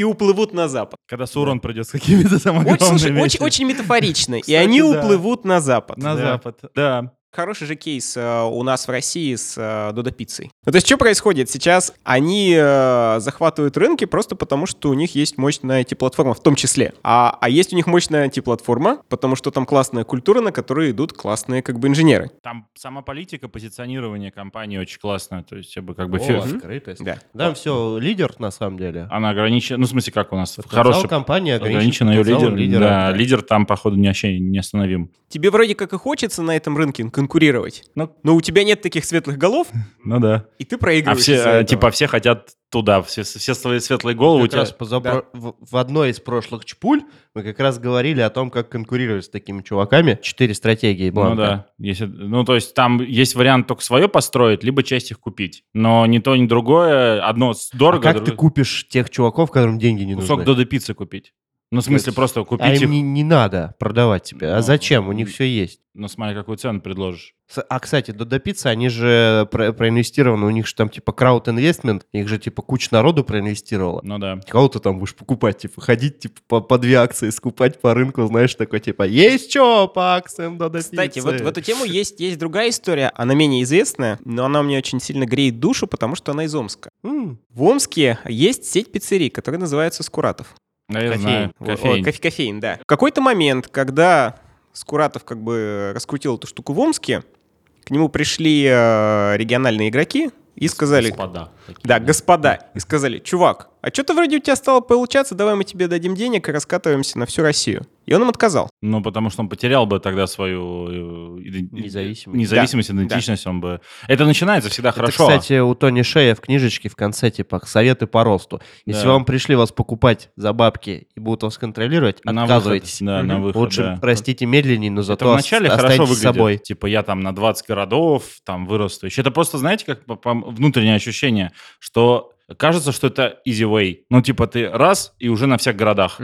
и, и уплывут на запад. Когда Сурон придет с какими-то там Очень, слушай, очень, очень метафорично. и Кстати, они да. уплывут на запад. На Да. запад. Да. Хороший же кейс э, у нас в России с э, Додо Пиццей. Ну, то есть, что происходит? Сейчас они э, захватывают рынки просто потому, что у них есть мощная IT-платформа в том числе. А, а есть у них мощная IT-платформа, потому что там классная культура, на которой идут классные как бы инженеры. Там сама политика позиционирования компании очень классная. То есть, как бы... О, фи- открытость. Да. Там все, лидер на самом деле. Она ограничена... Ну, в смысле, как у нас? Потенциал Хороший... компании ограничен Ограничен ее лидер. лидера. Да, лидер там, походу, не, вообще не остановим. Тебе вроде как и хочется на этом рынке конкурировать, Ну, но у тебя нет таких светлых голов, ну да. и ты А проигрываешь. все, из-за э, этого. типа, все хотят туда, все, все свои светлые головы. у Как тебя- раз позапро- в, в одной из прошлых чпуль мы как раз говорили о том, как конкурировать с такими чуваками. Четыре стратегии Ну Бланка. да. Если, ну, то есть там есть вариант только свое построить, либо часть их купить. Но ни то, ни другое. Одно с- А дорого, как ты другое- купишь тех чуваков, которым деньги не кусок нужны? Додо пиццы купить. Ну, в смысле, просто А купить им их. не, не надо продавать тебе. А Ну, зачем? У них все есть. Ну, смотри, какую цену предложишь. А, кстати, до Пиццы, они же про- проинвестированы, у них же там типа крауд инвестмент, их же типа куча народу проинвестировала. Ну да. Кого ты там будешь покупать, типа ходить типа по, по две акции, скупать по рынку, знаешь, такой типа, есть что по акциям Додо Кстати, Пиццы?» вот в эту тему есть, есть другая история. Она менее известная, но она мне очень сильно греет душу, потому что она из Омска. М, В Омске есть сеть пиццерий, которая называется Скуратов. Да, я Кофеин. знаю. О, Кофейн. кофе- кофеин, да. В какой-то момент, когда Скуратов как бы раскрутил эту штуку в Омске, к нему пришли э, региональные игроки и сказали... Господа. такие, Да, господа. И сказали, чувак, а что-то вроде у тебя стало получаться, давай мы тебе дадим денег и раскатываемся на всю Россию. И он им отказал. Ну, потому что он потерял бы тогда свою э, Независимость. независимость, Да, идентичность, он бы... Это начинается всегда Это, хорошо. кстати, у Тони Шея в книжечке в конце, типа, советы по росту. Если Да. вам пришли вас покупать за бабки и будут вас контролировать, На отказывайтесь. выход, Да, на Мгм. выход, Лучше да. простите медленнее, но Это зато вначале ос- хорошо выглядит. собой. Типа я там на 20 городов там вырасту. Еще это просто, знаете, как по- по- внутреннее ощущение, что кажется, что это easy way. Ну, типа ты раз и уже на всех городах.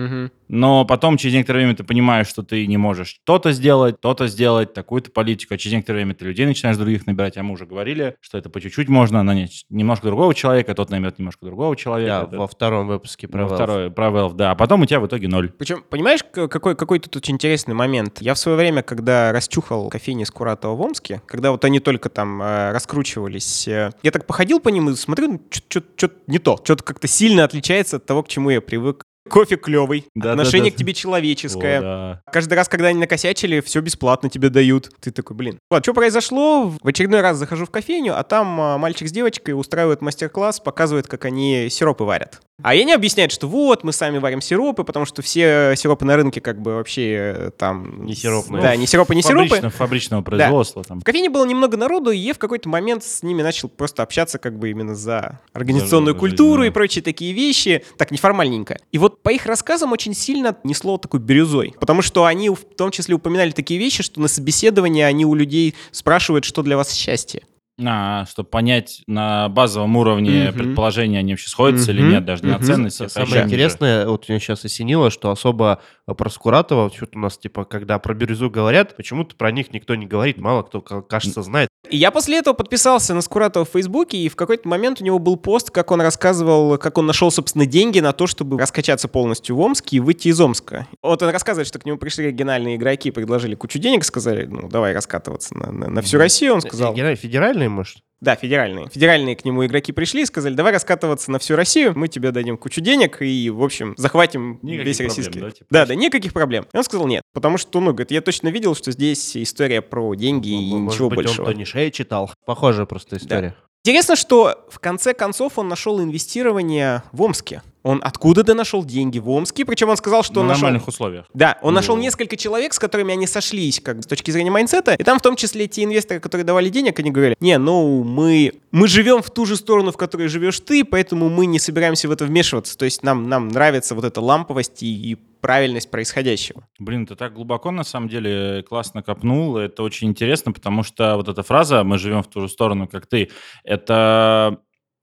Но потом через некоторое время ты понимаешь, что ты не можешь то-то сделать, то-то сделать, такую-то политику. А через некоторое время ты людей начинаешь других набирать. А мы уже говорили, что это по чуть-чуть можно нанять немножко другого человека, тот наймет немножко другого Да, человека. Это во втором выпуске про во второй, про Valve, да. А потом у тебя в итоге ноль. Причем, понимаешь, какой, какой тут очень интересный момент? Я в свое время, когда расчухал кофейни Скуратова в Омске, когда вот они только там э, раскручивались, э, я так походил по ним и смотрю, ну, что-то не то. Что-то как-то сильно отличается от того, к чему я привык. Кофе клевый, Да, отношение да, да. к тебе человеческое. О, да. Каждый раз, когда они накосячили, все бесплатно тебе дают. Ты такой, блин. Вот, что произошло? В очередной раз захожу в кофейню, а там а, мальчик с девочкой устраивают мастер-класс, показывают, как они сиропы варят. А они объясняют, что вот, мы сами варим сиропы, потому что все сиропы на рынке как бы вообще э, там... Не сиропные. Да, не сиропы, не сиропы. Фабрично- фабричного производства там. В кофейне было немного народу, и я в какой-то момент с ними начал просто общаться как бы именно за организационную За культуру да. и прочие такие вещи, так неформальненько. И вот по их рассказам очень сильно несло такой бирюзой. Потому что они в том числе упоминали такие вещи, что на собеседовании они у людей спрашивают, что для вас счастье. А, чтобы понять на базовом уровне Мгм. предположения, они вообще сходятся или Мгм. нет, даже не на Мгм. ценности. Это Самое интересное, вот меня сейчас осенило, что особо про Скуратова, что-то у нас, типа, когда про бирюзу говорят, почему-то про них никто не говорит, мало кто, ка- кажется, знает. И я после этого подписался на Скуратова в Фейсбуке, и в какой-то момент у него был пост, как он рассказывал, как он нашел, собственно, деньги на то, чтобы раскачаться полностью в Омске и выйти из Омска. Вот он рассказывает, что к нему пришли региональные игроки, предложили кучу денег, сказали, ну, давай раскатываться на, на- на всю Россию, он сказал. Федераль- Федеральные, может? Да, федеральные. Федеральные к нему игроки пришли и сказали, давай раскатываться на всю Россию, мы тебе дадим кучу денег и, в общем, захватим Никаких весь проблем, российский. да, типа? да, да, никаких проблем. И он сказал нет, потому что, ну, говорит, я точно видел, что здесь история про деньги и М- может ничего быть, большего. он Тони Шея читал. Похожая просто история. Интересно, что в конце концов он нашел инвестирование в Омске. Он откуда-то нашел деньги в Омске, причем он сказал, что На он нашел... нормальных условиях. Да, он нашел Ну. несколько человек, с которыми они сошлись, как с точки зрения майнсета, и там в том числе те инвесторы, которые давали денег, они говорили, не, ну, мы, мы живем в ту же сторону, в которой живешь ты, поэтому мы не собираемся в это вмешиваться, то есть нам, нам нравится вот эта ламповость и, и правильность происходящего. Блин, ты так глубоко, на самом деле, классно копнул. Это очень интересно, потому что вот эта фраза «мы живем в ту же сторону, как ты», это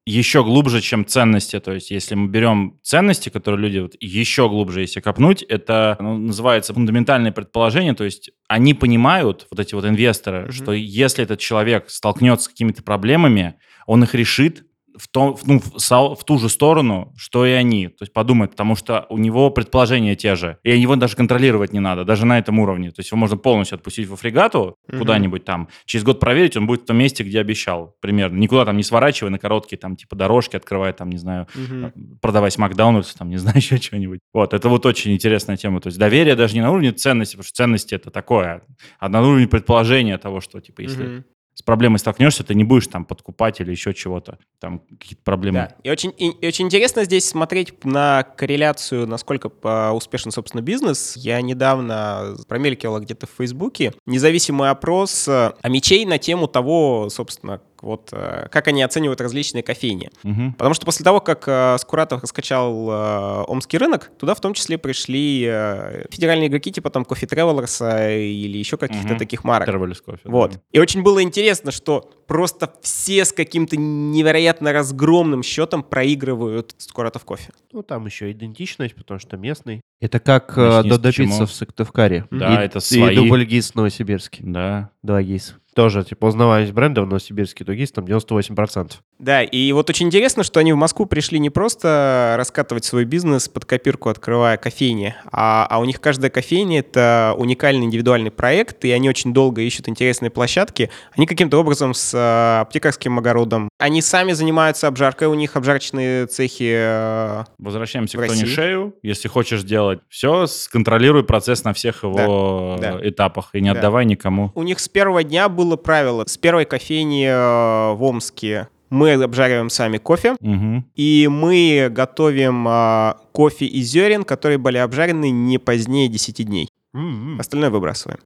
еще глубже, чем ценности. То есть, если мы берем ценности, которые люди вот еще глубже, если копнуть, это ну, называется фундаментальное предположение. То есть, они понимают, вот эти вот инвесторы, Мгм. что если этот человек столкнется с какими-то проблемами, он их решит в, том, ну, в, в ту же сторону, что и они. То есть подумать, потому что у него предположения те же. И его даже контролировать не надо, даже на этом уровне. То есть его можно полностью отпустить во фрегату Мгм. куда-нибудь там. Через год проверить, он будет в том месте, где обещал. Примерно. Никуда там не сворачивая на короткие там типа дорожки, открывая там, не знаю, продавать Макдональдс, там, не знаю, еще что-нибудь. Вот, это вот очень интересная тема. То есть доверие даже не на уровне ценности, потому что ценности это такое, а на уровне предположения того, что, типа, если Мгм. С проблемой столкнешься, ты не будешь там подкупать или еще чего-то. Там какие-то проблемы. Да. И очень, и, и очень интересно здесь смотреть на корреляцию, насколько по- успешен, собственно, бизнес. Я недавно промелькивала где-то в Фейсбуке независимый опрос э, мечей на тему того, собственно, вот э, как они оценивают различные кофейни. Мгм. Потому что после того, как э, Скуратов раскачал э, омский рынок, туда в том числе пришли федеральные игроки, типа там Coffee Travelers или еще каких-то Мгм. таких марок. Travelers Coffee, да. Вот. И очень было интересно, что просто все с каким-то невероятно разгромным счетом проигрывают Скуратов кофе. Ну, там еще идентичность, потому что местный. Это как Додо. Пицца в Сыктывкаре. Да, И- это свои. И Дубль Гис в Новосибирске. Да. Два гис. Тоже, типа, узнаваемость бренда в Новосибирске, то гис там 98%. Да, и вот очень интересно, что они в Москву пришли не просто раскатывать свой бизнес под копирку, открывая кофейни, а, а у них каждая кофейня — это уникальный индивидуальный проект, и они очень долго ищут интересные площадки. Они каким-то образом с э, аптекарским огородом. Они сами занимаются обжаркой, у них обжарочные цехи. э, Возвращаемся к Тони. Шею. Если хочешь сделать все, сконтролируй процесс на всех его Да, да. этапах и не Да. отдавай никому. У них с первого дня было правило. С первой кофейни э, в Омске мы обжариваем сами кофе, Мгм. и мы готовим э, кофе из зерен, которые были обжарены не позднее 10 дней. М-м. Остальное выбрасываем.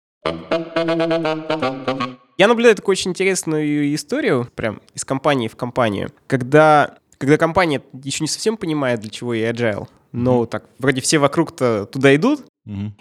Я наблюдаю такую очень интересную историю, прям из компании в компанию, когда, когда компания еще не совсем понимает, для чего ей agile, но так, вроде все вокруг-то туда идут,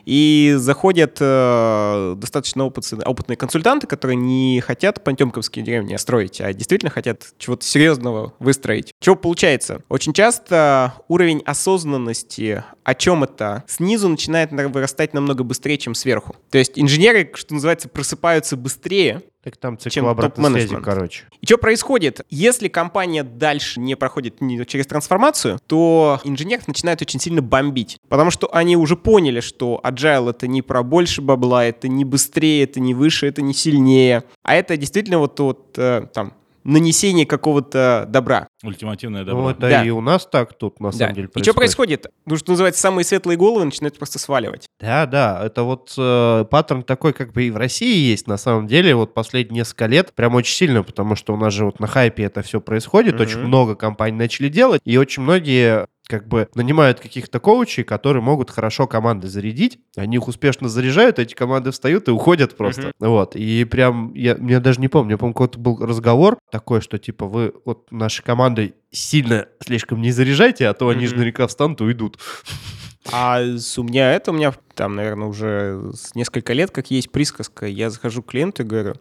И заходят э, достаточно опытные, опытные консультанты, которые не хотят пантемковские деревни строить, а действительно хотят чего-то серьезного выстроить. Чего получается? Очень часто уровень осознанности, о чем это, снизу начинает на- вырастать намного быстрее, чем сверху. То есть инженеры, что называется, просыпаются быстрее, Так там цикл чем обратной связи, короче. и что происходит? Если компания дальше не проходит через трансформацию, то инженеров начинают очень сильно бомбить. Потому что они уже поняли, что agile это не про больше бабла, это не быстрее, это не выше, это не сильнее. А это действительно вот, вот э, там нанесение какого-то добра. Ультимативное Ну, добро. это Да. и у нас так тут, на Да. самом деле, И что происходит? Ну, что называется, самые светлые головы начинают просто сваливать. Да, да, это вот э, паттерн такой, как бы и в России есть, на самом деле, вот последние несколько лет, прям очень сильно, потому что у нас же вот на хайпе это все происходит, Мгм. очень много компаний начали делать, и очень многие как бы нанимают каких-то коучей, которые могут хорошо команды зарядить. Они их успешно заряжают, эти команды встают и уходят просто. Вот. И прям, я, я даже не помню, я помню, какой-то был разговор такой, что типа вы вот нашей командой сильно слишком не заряжайте, а то они же наверняка встанут и уйдут. А у меня это, у меня там, наверное, уже несколько лет, как есть присказка. Я захожу к клиенту и говорю,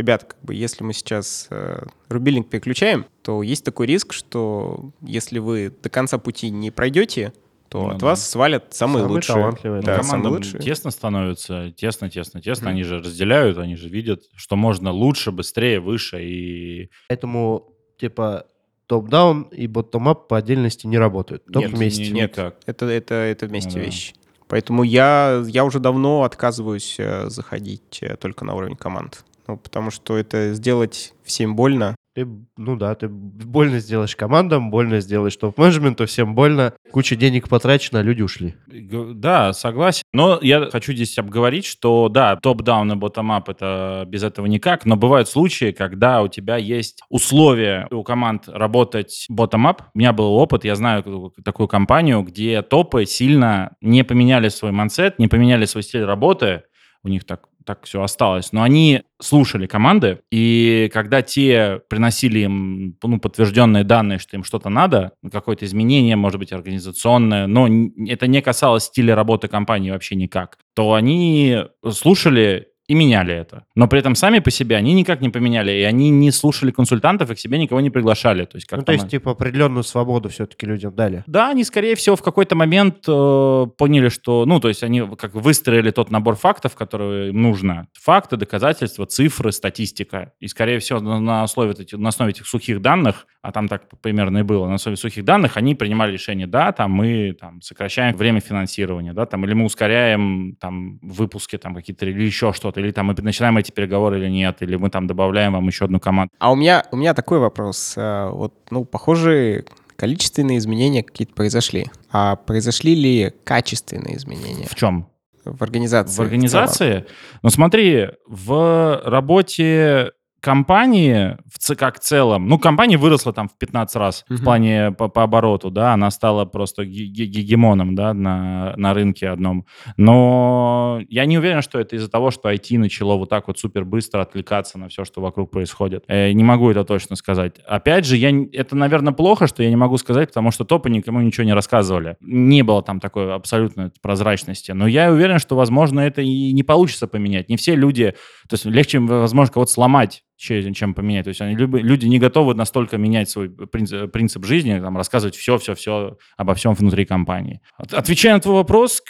ребята, как бы, если мы сейчас э, рубильник переключаем, то есть такой риск, что если вы до конца пути не пройдете, то Ну от да. вас свалят самые, Самые лучшие. талантливые, Да, да. самые лучшие. тесно становится, тесно, тесно, тесно. Мгм. Они же разделяют, они же видят, что можно лучше, быстрее, выше. И Поэтому, типа, топ-даун и боттом-ап по отдельности не работают. Только Нет, вместе. ни- Нет. никак. Это, это, это вместе Ну да. вещи. Поэтому я, я уже давно отказываюсь э, заходить э, только на уровень команд. Ну, потому что это сделать всем больно. Ты, ну да, ты больно сделаешь командам, больно сделаешь топ-менеджменту, всем больно. Куча денег потрачено, а люди ушли. Да, согласен. Но я хочу здесь обговорить, что да, топ-даун и ботtom-ап это без этого никак, но бывают случаи, когда у тебя есть условия у команд работать ботtom-ап. У меня был опыт, я знаю такую- такую компанию, где топы сильно не поменяли свой мансет, не поменяли свой стиль работы, у них так, так все осталось, но они слушали команды, и когда те приносили им ну, подтвержденные данные, что им что-то надо, какое-то изменение, может быть, организационное, но это не касалось стиля работы компании вообще никак, то они слушали и меняли это. Но при этом сами по себе они никак не поменяли, и они не слушали консультантов, и к себе никого не приглашали. То есть, как ну, то есть, типа, определенную свободу все-таки людям дали. да, они, скорее всего, в какой-то момент э, поняли, что, ну, то есть они как выстроили тот набор фактов, которые им нужно. Факты, доказательства, цифры, статистика. И, скорее всего, на, на основе, на основе этих сухих данных, а там так примерно и было, на основе сухих данных они принимали решение, да, там мы там, сокращаем время финансирования, да, там, или мы ускоряем там выпуски там какие-то, или еще что-то, или там мы начинаем эти переговоры или нет, или мы там добавляем вам еще одну команду. А у меня, у меня такой вопрос. А, Вот, ну, похоже, количественные изменения какие-то произошли. А произошли ли качественные изменения В чем? в организации? В организации? Ну смотри, в работе компании в как в целом, ну, компания выросла там в 15 раз в Мгм. плане по, по обороту, да, она стала просто ге- ге- гегемоном, да, на, на рынке одном. Но я не уверен, что это из-за того, что IT начало вот так вот супер быстро отвлекаться на все, что вокруг происходит. Э, не могу это точно сказать. Опять же, я, это, наверное, плохо, что я не могу сказать, потому что топы никому ничего не рассказывали. Не было там такой абсолютной прозрачности. Но я уверен, что, возможно, это и не получится поменять. Не все люди... То есть легче, возможно, кого-то сломать, чем поменять. То есть они, люди не готовы настолько менять свой принцип, принцип жизни, там, рассказывать все-все-все обо всем внутри компании. От- Отвечая на твой вопрос,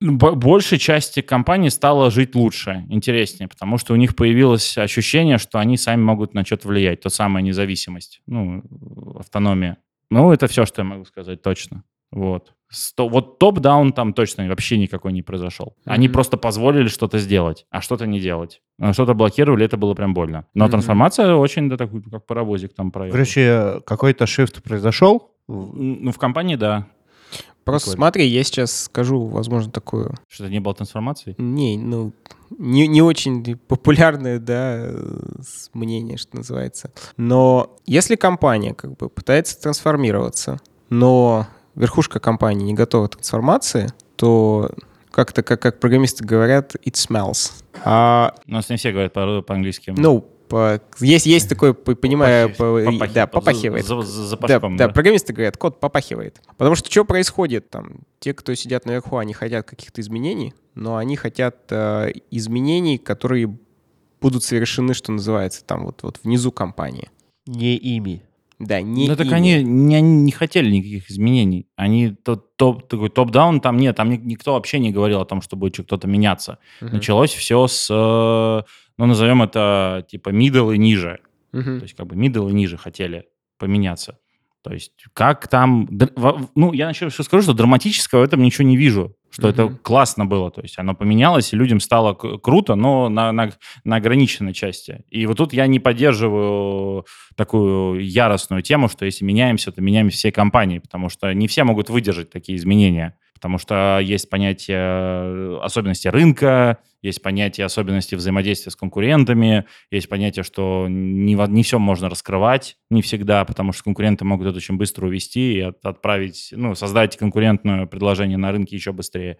бо- большей части компании стало жить лучше, интереснее, потому что у них появилось ощущение, что они сами могут на что-то влиять. То самая независимость, ну, автономия. Ну, это все, что я могу сказать точно. Вот. Сто- вот топ-даун там точно вообще никакой не произошел. Они Мгм. просто позволили что-то сделать, а что-то не делать. А Что-то блокировали, это было прям больно. Но Мгм. трансформация очень, да, такой, как паровозик там проехал. Короче, какой-то шифт произошел. Ну, в компании, да. Просто Прикольно. смотри, я сейчас скажу, возможно, такую... Что-то не было трансформации. Не, ну, не, не очень популярное, да, мнение, что называется. Но если компания как бы пытается трансформироваться, но верхушка компании не готова к трансформации, то как-то, как, как программисты говорят, it smells. А, У нас не все говорят по- по-английски. ну, по- есть, есть такое, по- понимаю, по- Попахивает. да, попахивает. За, за- за Да, запашком, да, да. программисты говорят, код попахивает. Потому что что происходит там? Те, кто сидят наверху, они хотят каких-то изменений, но они хотят э, изменений, которые будут совершены, что называется, там вот, вот внизу компании. Не ими. Да, не ну, так они не, не хотели никаких изменений. Они топ, топ, такой топ-даун там нет, там ни- никто вообще не говорил о том, что будет что-то меняться. Мгм. Началось все с, ну, назовем это, типа, middle и ниже. Мгм. То есть, как бы, middle и ниже хотели поменяться. То есть, как там... Ну, я что скажу, что драматического в этом ничего не вижу. Что это Мгм. классно было. То есть, оно поменялось, и людям стало круто, но на, на, на ограниченной части. И вот тут я не поддерживаю такую яростную тему, что если меняемся, то меняемся всей компанией, потому что не все могут выдержать такие изменения. Потому что есть понятие э, особенности рынка, есть понятие особенностей взаимодействия с конкурентами, есть понятие, что не, не все можно раскрывать, не всегда, потому что конкуренты могут это очень быстро увести и от, отправить, ну, создать конкурентное предложение на рынке еще быстрее.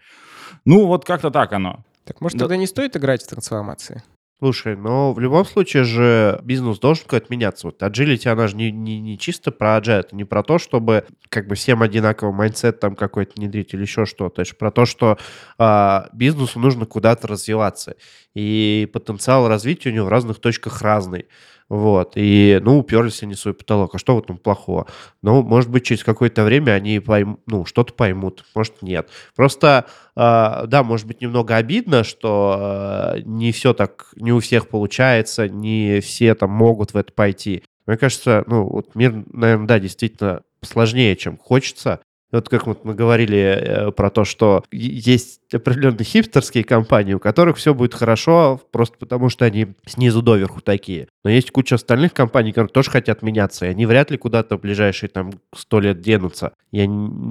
Ну, вот как-то так оно. Так может Да. тогда не стоит играть в трансформации? Слушай, но в любом случае же бизнес должен какой-то меняться. Вот agility, она же не, не, не чисто про agile, это не про то, чтобы как бы всем одинаковый mindset там какой-то внедрить или еще что-то. Это же про то, что а, бизнесу нужно куда-то развиваться. И потенциал развития у него в разных точках разный. Вот. И, ну, уперлись они в свой потолок. А что в этом плохого? Ну, может быть, через какое-то время они пойм... ну, что-то поймут, может, нет. Просто, э, да, может быть, немного обидно, что э, не все так, не у всех получается, не все там могут в это пойти. Мне кажется, ну, вот мир, наверное, да, действительно сложнее, чем хочется. Вот как вот мы говорили э, про то, что есть определенные хипстерские компании, у которых все будет хорошо, просто потому что они снизу доверху такие. Но есть куча остальных компаний, которые тоже хотят меняться, и они вряд ли куда-то в ближайшие там сто лет денутся. Я,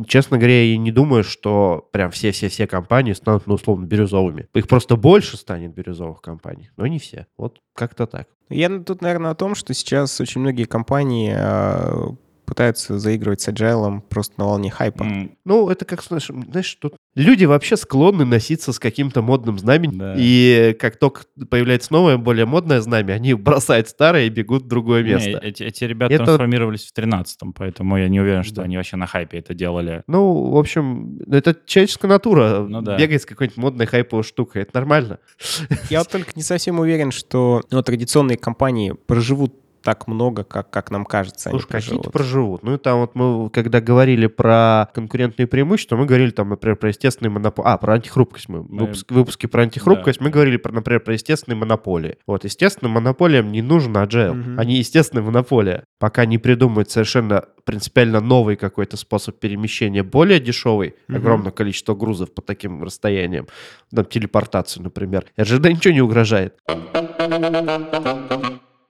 честно говоря, и не думаю, что прям все-все-все компании станут, ну, условно, бирюзовыми. Их просто больше станет бирюзовых компаний, но не все. Вот как-то так. Я тут, наверное, о том, что сейчас очень многие компании э, пытаются заигрывать с agile просто на волне хайпа. М, Ну, это как, знаешь, знаешь, тут люди вообще склонны носиться с каким-то модным знаменем, Да. и как только появляется новое, более модное знамя, они бросают старое и бегут в другое не, место. эти, эти ребята Это- трансформировались в 13-м, поэтому я не уверен, что Да. они вообще на хайпе это делали. Ну, в общем, это человеческая натура. Ну да. Бегать с какой-нибудь модной хайповой штукой. Это нормально. Я вот только не совсем уверен, что ну, традиционные компании проживут так много, как, как нам кажется. они Уж какие-то проживут. проживут. Ну, и там вот мы, когда говорили про конкурентные преимущества, мы говорили там, например, про естественные монополии. А, про антихрупкость. Мы, выпуск- выпуске про антихрупкость Да. мы говорили, про, например, про естественные монополии. Вот, естественным монополиям не нужен agile. Мгм. Они естественная монополия. Пока не придумают совершенно принципиально новый какой-то способ перемещения, более дешевый, Мгм. огромное количество грузов по таким расстояниям, там, телепортацию, например, РЖД ничего не угрожает.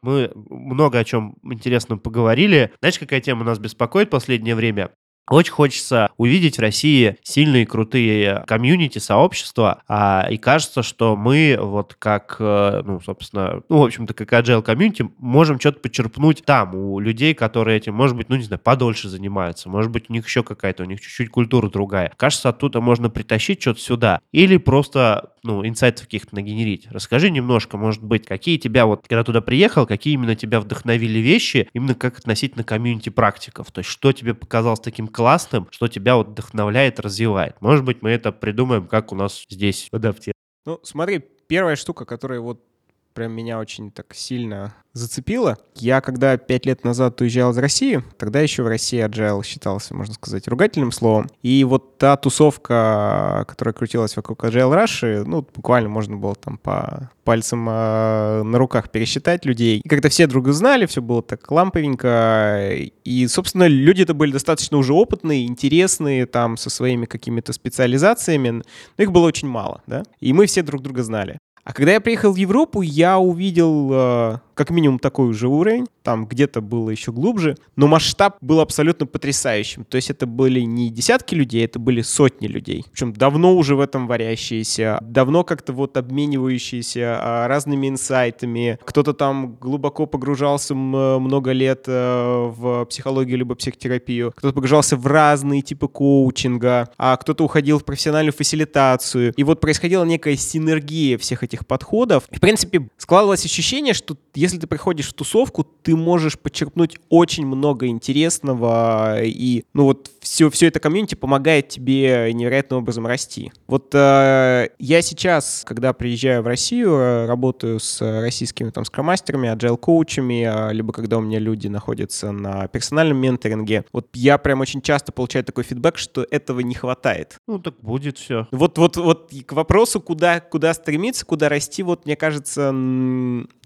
Мы много о чем интересном поговорили. Знаешь, какая тема нас беспокоит в последнее время? Очень хочется увидеть в России сильные, крутые комьюнити, сообщества, а, и кажется, что мы вот как, э, ну, собственно, ну, в общем-то, как agile комьюнити, можем что-то почерпнуть там у людей, которые этим, может быть, ну, не знаю, подольше занимаются, может быть, у них еще какая-то, у них чуть-чуть культура другая. Кажется, оттуда можно притащить что-то сюда. Или просто, ну, инсайтов каких-то нагенерить. Расскажи немножко, может быть, какие тебя вот, когда туда приехал, какие именно тебя вдохновили вещи, именно как относительно комьюнити практиков, то есть что тебе показалось таким классным, что тебя вот вдохновляет, развивает. Может быть, мы это придумаем, как у нас здесь в. Ну, смотри, первая штука, которая вот прям меня очень так сильно зацепила. Я когда пять лет назад уезжал из России, тогда еще в России agile считался, можно сказать, ругательным словом. И вот та тусовка, которая крутилась вокруг agile Rush, ну, буквально можно было там по пальцам э, на руках пересчитать людей. И когда все друга знали, все было так ламповенько. И, собственно, люди это были достаточно уже опытные, интересные, там, со своими какими-то специализациями. Но их было очень мало, да? И мы все друг друга знали. А когда я приехал в Европу, я увидел э, как минимум такой же уровень, там где-то было еще глубже, но масштаб был абсолютно потрясающим. То есть это были не десятки людей, это были сотни людей. Причем давно уже в этом варящиеся, давно как-то вот обменивающиеся а, разными инсайтами. Кто-то там глубоко погружался м- много лет э, в психологию либо психотерапию, кто-то погружался в разные типы коучинга, а кто-то уходил в профессиональную фасилитацию. И вот происходила некая синергия всех этих подходов. И, в принципе, складывалось ощущение, что если ты приходишь в тусовку, ты можешь подчеркнуть очень много интересного, и, ну вот, все, все это комьюнити помогает тебе невероятным образом расти. Вот э, я сейчас, когда приезжаю в Россию, э, работаю с российскими там скромастерами, agile-коучами, э, либо когда у меня люди находятся на персональном менторинге, вот я прям очень часто получаю такой фидбэк, что этого не хватает. Ну, так будет все. Вот, вот, вот к вопросу, куда, куда стремиться, куда расти, вот мне кажется,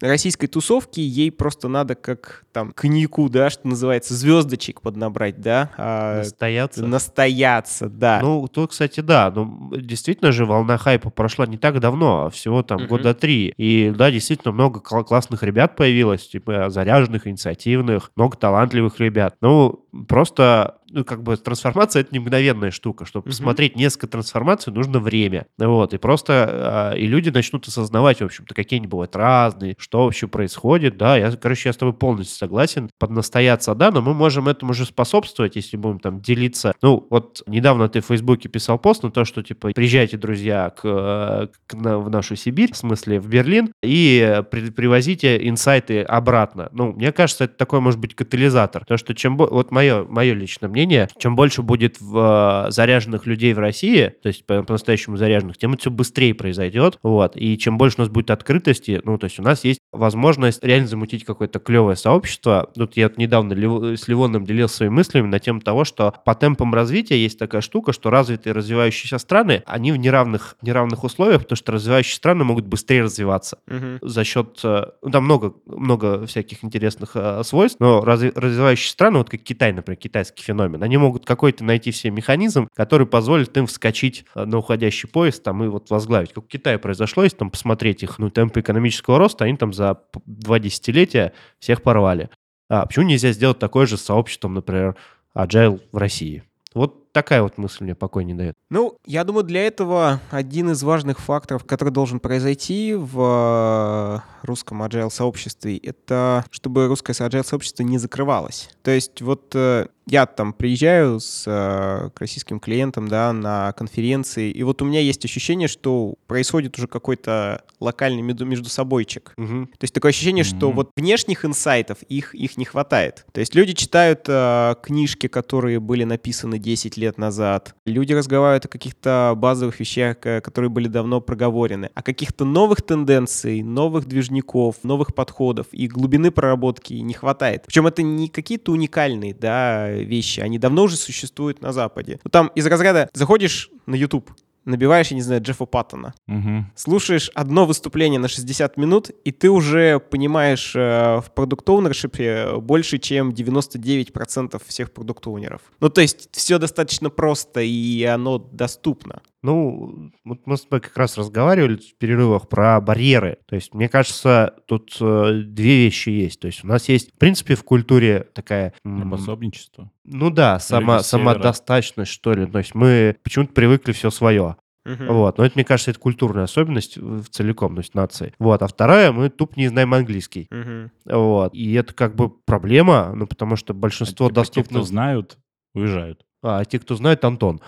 российской тусовке ей просто надо как там коньяку, да, что называется, звездочек поднабрать, да, а, Настояться. настояться, да. Ну, то, кстати, да. Ну, действительно же, волна хайпа прошла не так давно, а всего там Мгм. года три. И да, действительно много кла- классных ребят появилось, типа заряженных, инициативных, много талантливых ребят. Ну, просто ну, как бы трансформация — это не мгновенная штука. Чтобы Мгм. посмотреть несколько трансформаций, нужно время. Вот, и просто, а, и люди начнут осознавать, в общем-то, какие они бывают разные, что вообще происходит, да. Я, короче, я с тобой полностью согласен. Поднастояться, да, но мы можем этому же способствовать, если будем там делиться. Ну, вот недавно ты в Фейсбуке писал пост на то, что, типа, приезжайте, друзья, к, э, к на- в нашу Сибирь, в смысле, в Берлин, и э, при- привозите инсайты обратно. Ну, мне кажется, это такой, может быть, катализатор. То, что чем... Вот мое, мое личное мнение, чем больше будет в, э, заряженных людей в России, то есть по- по-настоящему заряженных, тем это все быстрее произойдет. Вот. И чем больше у нас будет открытости, ну, то есть у нас есть возможность реально замутить какое-то клевое сообщество. Тут я недавно с Ливоном делился своими мыслями на тему того, что по темпам развития есть такая штука, что развитые развивающиеся страны, они в неравных, неравных условиях, потому что развивающие страны могут быстрее развиваться Мгм. за счет... э, Ну, там много, много всяких интересных э, свойств, но разви- развивающие страны, вот как Китай, например, китайский феномен, они могут какой-то найти все механизм, который позволит им вскочить э, на уходящий поезд там, и вот возглавить. Как в Китае произошло, если там посмотреть их ну, темпы экономического роста, они там за два десятилетия всех порвали. А почему нельзя сделать такое же с сообществом, например, Agile в России? Вот такая вот мысль мне покой не дает. Ну, я думаю, для этого один из важных факторов, который должен произойти в э, русском agile сообществе, это чтобы русское agile сообщество не закрывалось. То есть вот э, я там приезжаю с э, к российским клиентам, да, на конференции, и вот у меня есть ощущение, что происходит уже какой-то локальный между, между собойчик. То есть такое ощущение, что Мгм. вот внешних инсайтов их, их не хватает. То есть люди читают э, книжки, которые были написаны 10 лет назад. Люди разговаривают о каких-то базовых вещах, э, которые были давно проговорены. О каких-то новых тенденций, новых движников, новых подходов и глубины проработки не хватает. Причем это не какие-то уникальные да, вещи. Они давно уже существуют на Западе. Ну, там из разряда заходишь на YouTube, набиваешь, я не знаю, Джеффа Паттона, Мгм. слушаешь одно выступление на 60 минут, и ты уже понимаешь э, в продукт-оунершипе больше, чем 99% всех продукт-оунеров. Ну, то есть все достаточно просто, и оно доступно. Ну, вот мы с тобой как раз разговаривали в перерывах про барьеры. То есть, мне кажется, тут э, две вещи есть. То есть, у нас есть, в принципе, в культуре такая... м, Пособничество. Ну да, сама, самодостаточность, что ли. То есть, мы почему-то привыкли все свое. Вот. Но это, мне кажется, это культурная особенность в целиком, то есть нации. Вот. А вторая, мы тупо не знаем английский. Мгм. Вот. И это как бы проблема, ну, потому что большинство Типа те, кто доступных... знают, уезжают. А, те, кто знает, Антон.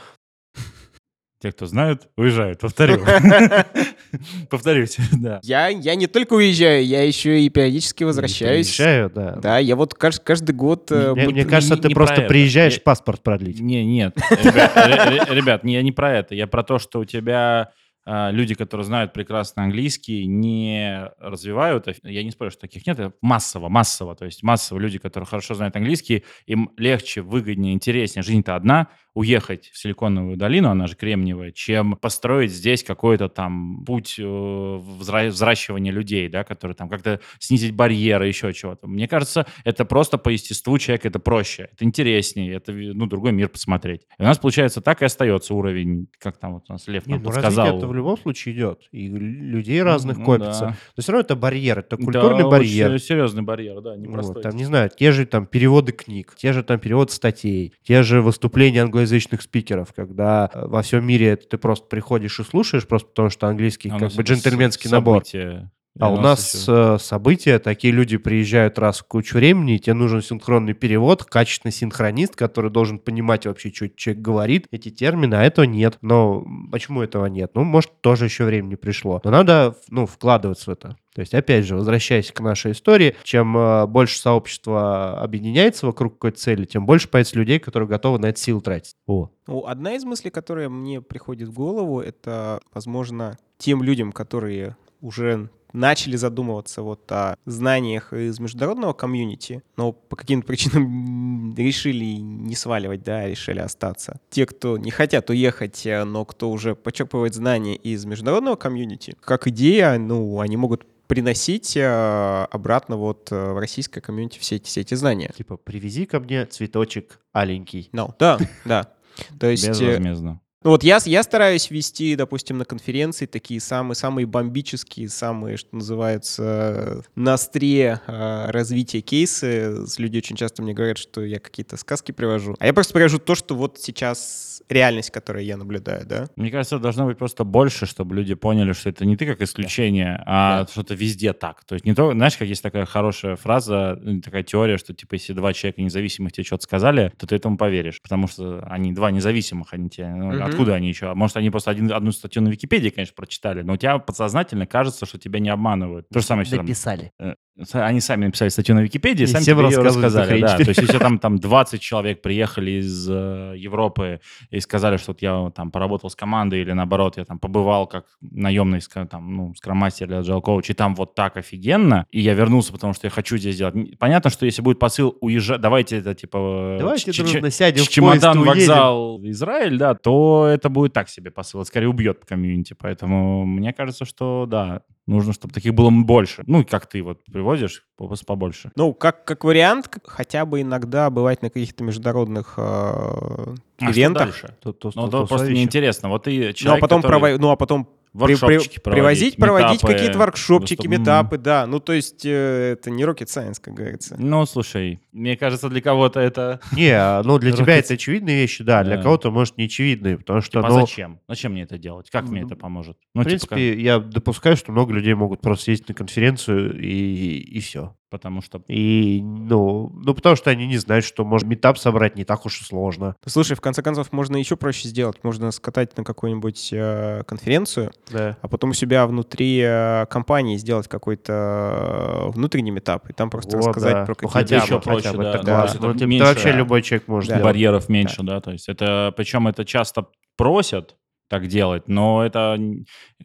Те, кто знают, уезжают. Повторю. Повторюсь, да. Я, я не только уезжаю, я еще и периодически возвращаюсь. Приезжаю, да. Да, я вот кажд- каждый год... э, Мне, мне кажется, не- ты не просто приезжаешь Я- паспорт продлить. Не, нет, ребят, я не про это. Я про то, что у тебя а, люди, которые знают прекрасно английский, не развивают. Я не спорю, что таких нет. Это массово, массово. То есть массово люди, которые хорошо знают английский, им легче, выгоднее, интереснее. Жизнь-то одна. Уехать в Силиконовую долину, она же кремниевая, чем построить здесь какой-то там путь э, взра- взращивания людей, да, которые там как-то снизить барьеры, еще чего-то. Мне кажется, это просто по естеству человека это проще, это интереснее, это ну, другой мир посмотреть. И у нас, получается, так и остается уровень, как там вот у нас Лев Нет, нам ну подсказал. это в любом случае идет. И людей разных Ну, копится. да. Но все равно это барьер, это Да, культурный барьер. очень серьезный барьер, да, непростой. Вот, там, не знаю, те же там переводы книг, те же там переводы статей, те же выступления англоязычных спикеров, когда э, во всем мире ты просто приходишь и слушаешь, просто потому что английский А как бы джентльменский с- набор. А у нас э, события, такие люди приезжают раз в кучу времени, и тебе нужен синхронный перевод, качественный синхронист, который должен понимать вообще, что человек говорит, эти термины, а этого нет. Но почему этого нет? Ну, может, тоже еще времени пришло. Но надо, ну, вкладываться в это. То есть, опять же, возвращаясь к нашей истории, чем э, больше сообщество объединяется вокруг какой-то цели, тем больше появится людей, которые готовы на это силы тратить. О. Ну, одна из мыслей, которая мне приходит в голову, это, возможно, тем людям, которые уже начали задумываться вот о знаниях из международного комьюнити, но по каким-то причинам решили не сваливать, да, решили остаться. Те, кто не хотят уехать, э, но кто уже почерпывает знания из международного комьюнити, как идея, ну, они могут приносить э, обратно вот э, в российское комьюнити все эти, все эти знания. Типа, привези ко мне цветочек аленький. Ну, да, да. То есть... Безвозмездно. Ну вот я, я стараюсь вести, допустим, на конференции такие самые-самые бомбические, самые, что называется, на острие э, развития кейсы. Люди очень часто мне говорят, что я какие-то сказки привожу. А я просто привожу то, что вот сейчас реальность, которую я наблюдаю, да. Мне кажется, должно быть просто больше, чтобы люди поняли, что это не ты как исключение, а Да. что-то везде так. То есть не то, знаешь, как есть такая хорошая фраза, ну, такая теория, что типа если два человека независимых тебе что-то сказали, то ты этому поверишь, потому что они два независимых, они тебе, ну, Мгм. Откуда они еще? Может, они просто один, одну статью на Википедии, конечно, прочитали, но у тебя подсознательно кажется, что тебя не обманывают. То же самое, там, Написали. э, они сами написали статью на Википедии, И сами всем эту рассказали. Да. То есть если там, там 20 человек приехали из э, Европы и сказали, что вот я там поработал с командой или наоборот, я там побывал как наемный там, ну, скроммастер или agile coach, и там вот так офигенно, и я вернулся, потому что я хочу здесь сделать. Н- Понятно, что если будет посыл уезжать, давайте это типа... э, Давайте ч- дружно сядем в чемодан, поезд и уедем. вокзал, Израиль, да, то это будет так себе посыл. Это скорее убьет комьюнити. Поэтому мне кажется, что да, нужно, чтобы таких было больше. Ну, и как ты вот приводишь, по- побольше. Ну, как, как вариант, хотя бы иногда бывать на каких-то международных э, А что ивентах. дальше? То- то- Ну, то- то то просто свои мне еще. интересно. Вот ты Ну, а человек, потом, который прово- ну, а потом при- при- воркшопчики привозить, проводить метапы, какие-то воркшопчики, метапы, да. Ну, то есть э, это не rocket science, как говорится. Ну, слушай, мне кажется, для кого-то это... Не, ну для тебя это очевидные вещи, да, для кого-то, может, не очевидные, потому что, Типа, а ну, зачем? Зачем мне это делать? Как мне это поможет? Ну, в типа, принципе, я допускаю, что много людей могут просто съездить на конференцию и, и все. Потому что... И, ну, ну, потому что они не знают, что можно метап собрать не так уж и сложно. Слушай, в конце концов, можно еще проще сделать. Можно скатать на какую-нибудь э, конференцию, Да. а потом у себя внутри э, компании сделать какой-то э, внутренний метап, и там просто Вот, рассказать да. про Ну, какие-то хотя еще бы, проще, хотя бы, да, это да, классно. это Ну, типа, меньше, да вообще да. любой человек может Да. сделать. барьеров меньше, да, то есть это, причем это часто просят так делать, но это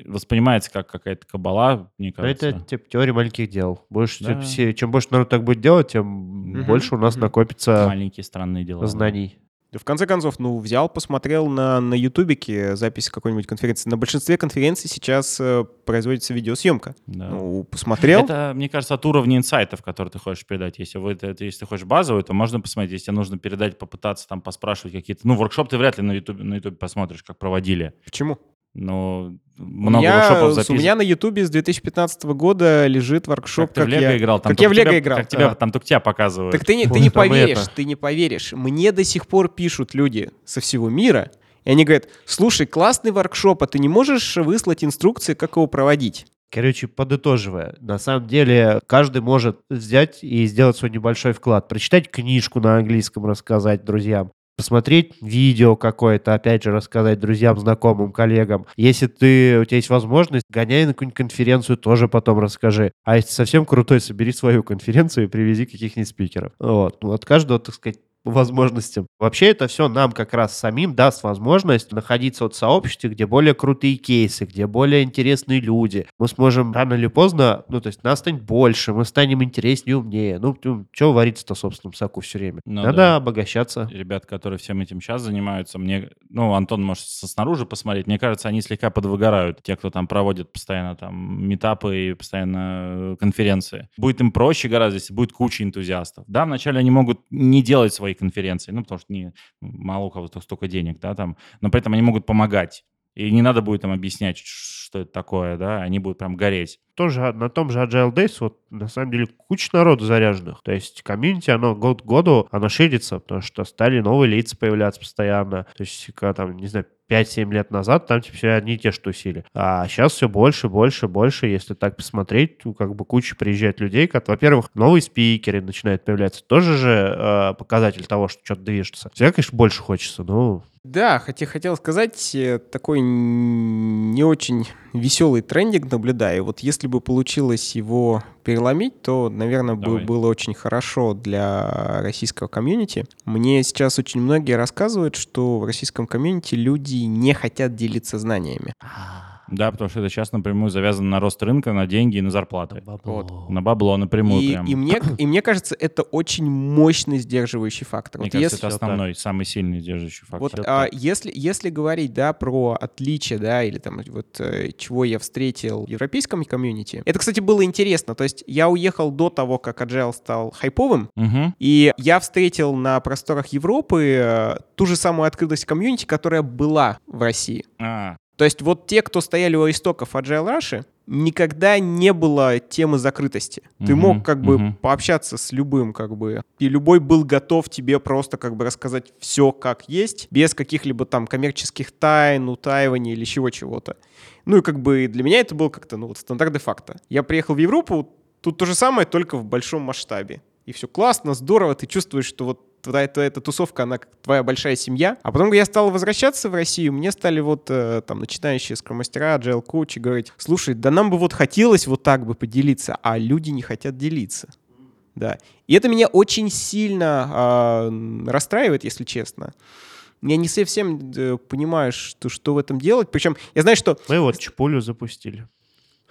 воспринимается как какая-то кабала, мне кажется. это типа теория маленьких дел. Больше, Да. все, чем больше народ так будет делать, тем Мгм. больше у нас Мгм. накопится Маленькие странные дела. да. знаний. В конце концов, ну, взял, посмотрел на, на ютубике запись какой-нибудь конференции. На большинстве конференций сейчас э, производится видеосъемка. Да. Ну, посмотрел. Это, мне кажется, от уровня инсайтов, которые ты хочешь передать. Если, вы, это, если ты хочешь базовый, то можно посмотреть. Если тебе нужно передать, попытаться там поспрашивать какие-то... Ну, воркшоп ты вряд ли на YouTube, на YouTube посмотришь, как проводили. Почему? Но У много меня, воркшопов записано. у меня на ютубе с 2015 года лежит воркшоп, как ты в Лего я... играл. Там как я в Лего тебя- играл. Как тебя, Да. там только тебя показывают. Так ты не, ты не поверишь, это. ты не поверишь. Мне до сих пор пишут люди со всего мира, и они говорят, слушай, классный воркшоп, а ты не можешь выслать инструкции, как его проводить? Короче, подытоживая, на самом деле каждый может взять и сделать свой небольшой вклад. Прочитать книжку на английском, рассказать друзьям. Посмотреть видео какое-то, опять же, рассказать друзьям, знакомым, коллегам. Если ты, у тебя есть возможность, гоняй на какую-нибудь конференцию, тоже потом расскажи. А если совсем крутой, собери свою конференцию и привези каких-нибудь спикеров. Вот. Ну, От каждого, так сказать, возможностям. Вообще это все нам как раз самим даст возможность находиться вот в сообществе, где более крутые кейсы, где более интересные люди. Мы сможем рано или поздно, ну, то есть нас станет больше, мы станем интереснее, умнее. Ну, что вариться-то в собственном соку все время? Ну Надо да. обогащаться. ребят, которые всем этим сейчас занимаются, мне, ну, Антон может со снаружи посмотреть, мне кажется, они слегка подвыгорают, те, кто там проводит постоянно там метапы и постоянно э, конференции. Будет им проще гораздо, если будет куча энтузиастов. Да, вначале они могут не делать свои конференции, ну, потому что не, мало у кого столько денег, да, там, но при этом они могут помогать. И не надо будет им объяснять, что это такое, да, они будут прям гореть. Тоже на том же Agile Days вот на самом деле куча народу заряженных. То есть комьюнити, оно год к году, оно ширится, потому что стали новые лица появляться постоянно. То есть, когда там, не знаю, 5-7 лет назад там типа все одни и те, что усили. А сейчас все больше, больше, больше. Если так посмотреть, ну, как бы куча приезжает людей, как, во-первых, новые спикеры начинают появляться. Тоже же э, показатель того, что что-то движется. Всегда, конечно, больше хочется, но Да, хотя хотел сказать, э, такой не очень веселый трендинг наблюдаю. Вот если бы получилось его переломить, то, наверное, бы Давай. было очень хорошо для российского комьюнити. Мне сейчас очень многие рассказывают, что в российском комьюнити люди не хотят делиться знаниями. Да, потому что это сейчас напрямую завязано на рост рынка, на деньги и на зарплаты. Бабло. На бабло напрямую И, прям. и мне, и мне кажется, это очень мощный сдерживающий фактор. Мне Вот кажется, если- это основной, самый сильный держащий фактор. Вот а, так. если, если говорить, да, про отличия, да, или там вот э, чего я встретил в европейском комьюнити, это, кстати, было интересно. То есть я уехал до того, как Agile стал хайповым, Мгм. и я встретил на просторах Европы э, ту же самую открытость комьюнити, которая была в России. А, То есть вот те, кто стояли у истоков Agile Russia, никогда не было темы закрытости. Ты Мгм, мог как бы мгм. пообщаться с любым, как бы, и любой был готов тебе просто как бы рассказать все как есть, без каких-либо там коммерческих тайн, утаиваний или чего-чего-то. Ну и как бы для меня это был как-то, ну вот стандарт де-факто. Я приехал в Европу, тут то же самое, только в большом масштабе. И все классно, здорово, ты чувствуешь, что вот твоя, твоя эта тусовка, она как твоя большая семья. А потом, я стал возвращаться в Россию, мне стали вот э, там начинающие скромастера, agile коучи говорить, слушай, да нам бы вот хотелось вот так бы поделиться, а люди не хотят делиться. Да. И это меня очень сильно м, расстраивает, если честно. Я не совсем э, понимаю, что, что в этом делать. Причем я знаю, что Мы вот чпулю запустили.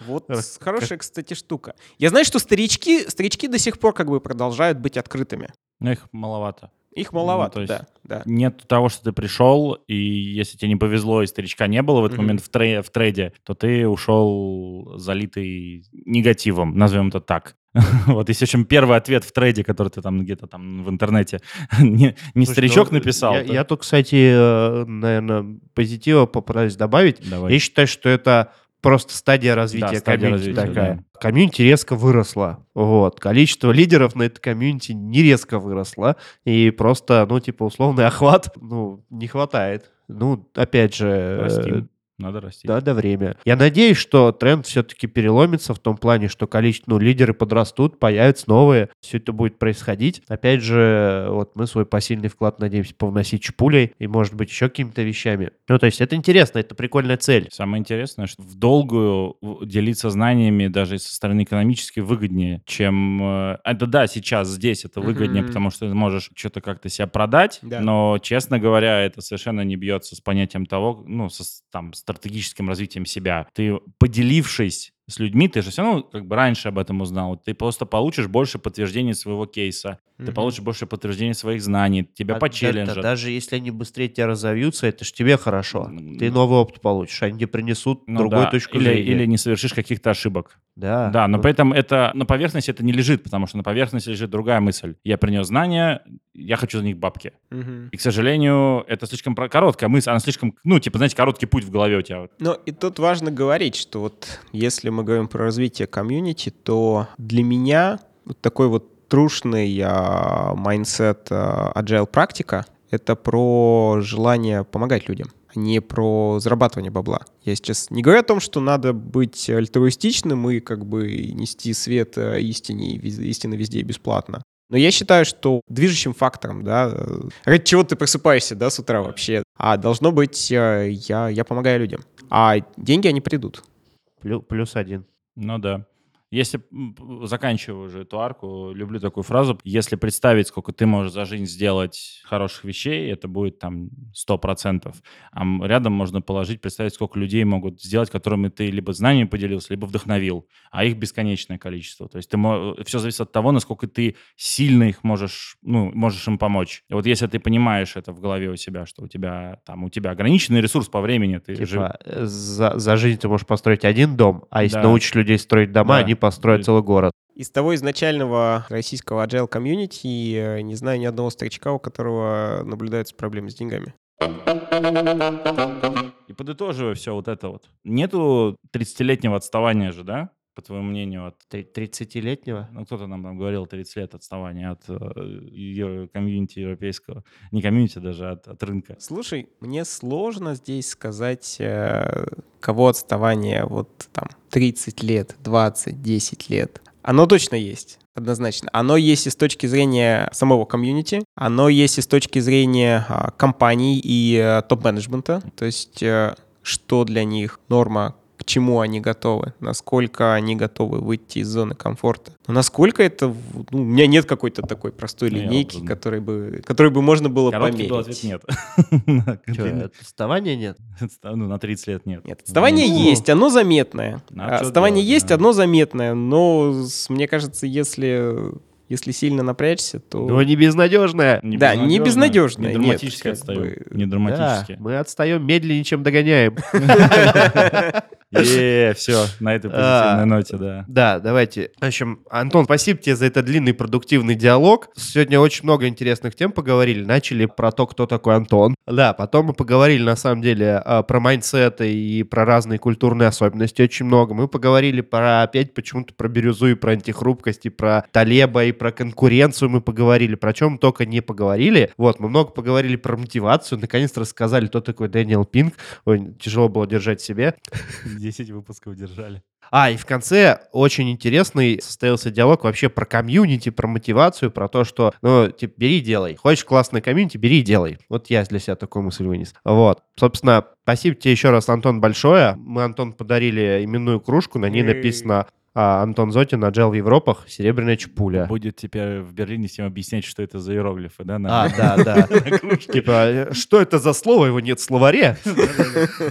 вот Раз- хорошая, кстати, штука. Я знаю, что старички, старички до сих пор как бы продолжают быть открытыми. Ну их маловато. Их маловато, Ну, то есть- да, да. Нет того, что ты пришел, и если тебе не повезло, и старичка не было в этот Мгм. момент в, тре- в трейде, то ты ушел залитый негативом, назовем это так. Вот, если чем первый ответ в трейде, который ты там где-то там в интернете не, не Слушай, старичок ну, написал, Я, то- я тут, кстати, наверное, позитива попытаюсь добавить. Давай. Я считаю, что это просто стадия развития стадия комьюнити развития, такая. Комьюнити резко выросла. Вот. Количество лидеров на это комьюнити не резко выросло. И просто, ну, типа, условный охват, ну, не хватает. Ну, опять же... Растим. Надо расти. Надо время. Я надеюсь, что тренд все-таки переломится в том плане, что количество, ну, лидеры подрастут, появятся новые, все это будет происходить. Опять же, вот мы свой посильный вклад надеемся повносить чпулей и, может быть, еще какими-то вещами. Ну, то есть это интересно, это прикольная цель. Самое интересное, что в долгую делиться знаниями даже со стороны экономически выгоднее, чем... э, Это да, сейчас здесь это выгоднее, Мгм. потому что ты можешь что-то как-то себя продать, Да. но, честно говоря, это совершенно не бьется с понятием того, ну, со, с- там, стратегическим развитием себя. Ты, поделившись с людьми, ты же все равно как бы раньше об этом узнал, ты просто получишь больше подтверждений своего кейса, ты Мгм. получишь больше подтверждений своих знаний, тебя А почелленджат. да- даже если они быстрее тебя разовьются, это ж тебе хорошо. М, Ты новый опыт получишь, они тебе принесут Ну другую да, точку или, зрения. или не совершишь каких-то ошибок. Да, Да, но Ну, при этом это на поверхности это не лежит, потому что на поверхности лежит другая мысль. Я принес знания, я хочу за них бабки. Мгм. И, к сожалению, это слишком короткая мысль, она слишком, ну, типа, знаете, короткий путь в голове у тебя. Но и тут важно говорить, что вот если мы говорим про развитие комьюнити, то для меня вот такой вот трушный а, mindset а, agile практика — это про желание помогать людям, а не про зарабатывание бабла. Я сейчас не говорю о том, что надо быть альтруистичным и как бы нести свет э, истине, истины везде и бесплатно. Но я считаю, что движущим фактором, да, ради чего ты просыпаешься, да, с утра вообще, а должно быть, э, я, я помогаю людям. А деньги, они придут. плю- плюс один. Ну да. Если заканчиваю уже эту арку, люблю такую фразу. Если представить, сколько ты можешь за жизнь сделать хороших вещей, это будет там 100%. А рядом можно положить, представить, сколько людей могут сделать, которыми ты либо знаниями поделился, либо вдохновил. А их бесконечное количество. То есть ты все зависит от того, насколько ты сильно их можешь, ну, можешь им помочь. И вот если ты понимаешь это в голове у себя, что у тебя там у тебя ограниченный ресурс по времени, ты жив- Типа, э, за, за жизнь ты можешь построить один дом, а если Да. научишь людей строить дома, Да. они построят целый город. Из того изначального российского agile комьюнити э, не знаю ни одного старичка, у которого наблюдаются проблемы с деньгами. И подытоживая все вот это вот. Нету 30-летнего отставания же, да? По твоему мнению, от... Три- 30-летнего? Ну, кто-то нам там говорил 30 лет отставания от э, комьюнити европейского. Не комьюнити даже, а от, от рынка. Слушай, мне сложно здесь сказать, э, кого отставание вот там 30 лет, 20, 10 лет. Оно точно есть, однозначно. Оно есть и с точки зрения самого комьюнити, оно есть и с точки зрения а, компаний и э, топ-менеджмента. То есть, э, что для них норма, чему они готовы, насколько они готовы выйти из зоны комфорта. Но насколько это... Ну, у меня нет какой-то такой простой Ну, линейки, вот, которой бы, которой бы можно было Короткий был померить. ответ нет. Отставания нет? Ну, на 30 лет нет. Нет, отставание Ну, есть, оно заметное. А чё отставание есть, оно заметное. Но мне кажется, если, если сильно напрячься, то... Ну, не безнадежная. Да, не безнадежное, Не нет, драматически как отстаем. бы- Не Да, драматически. мы отстаем медленнее, чем догоняем. Е, все, на этой позитивной А. ноте, да. Да, давайте. В общем, Антон, спасибо тебе за этот длинный продуктивный диалог. Сегодня очень много интересных тем поговорили. Начали про то, кто такой Антон. Да, потом мы поговорили, на самом деле, а, про mindset ы и про разные культурные особенности очень много. Мы поговорили про, опять почему-то про бирюзу и про антихрупкость, и про Талеба, и про конкуренцию мы поговорили. Про чем только не поговорили. Вот, мы много поговорили про мотивацию. Наконец-то рассказали, кто такой Дэниел Пинк. Ой, тяжело было держать себе. 10 выпусков держали. А, и в конце очень интересный состоялся диалог вообще про комьюнити, про мотивацию, про то, что, ну, типа, бери и делай. Хочешь классное комьюнити, бери и делай. Вот я для себя такую мысль вынес. Вот. Собственно, спасибо тебе еще раз, Антон, большое. Мы, Антон, подарили именную кружку, на ней написано а, Антон Зотин, Agile в Европах, серебряная чапуля. Будет теперь в Берлине всем объяснять, что это за иероглифы, да? на- А, да, да. Типа, что это за слово? Его нет в словаре.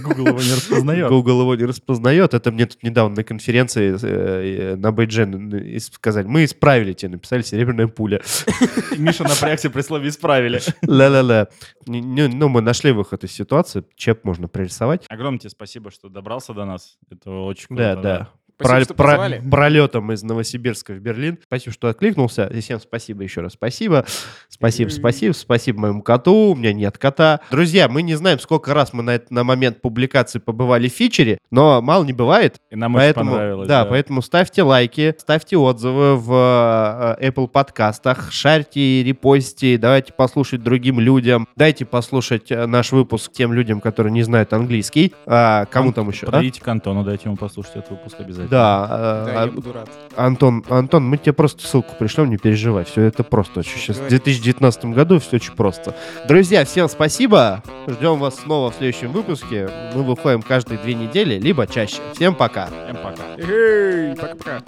Google его не распознает. Google его не распознает. Это мне тут недавно на конференции э, на Бейджен э, сказали. Мы исправили тебе, написали серебряная пуля. Миша напрягся при слове «исправили». Ла-ла-ла. Ну, мы нашли выход из ситуации. Чеп можно прорисовать. Огромное тебе спасибо, что добрался до нас. Это очень Да, круто. да. Спасибо, Про- что про- пролетом из Новосибирска в Берлин. Спасибо, что откликнулся. И всем спасибо еще раз. Спасибо. Спасибо, спасибо. Спасибо моему коту. У меня нет кота. Друзья, мы не знаем, сколько раз мы на, это- на момент публикации побывали в фичере, но мало не бывает. И нам очень Поэтому, понравилось. да, поэтому ставьте лайки, ставьте отзывы в э, Apple подкастах, шарьте, репостите, давайте послушать другим людям, дайте послушать э, наш выпуск тем людям, которые не знают английский. А, кому там еще? а? Подойдите к Антону, дайте ему послушать этот выпуск обязательно. Да, э, Да, а- я буду рад. Антон, Антон, мы тебе просто ссылку пришлем, не переживай. Все это просто очень сейчас. В Говори. 2019 году все очень просто. Друзья, всем спасибо. Ждем вас снова в следующем выпуске. Мы выходим каждые две недели, либо чаще. Всем пока. Всем пока. Эй, пока-пока.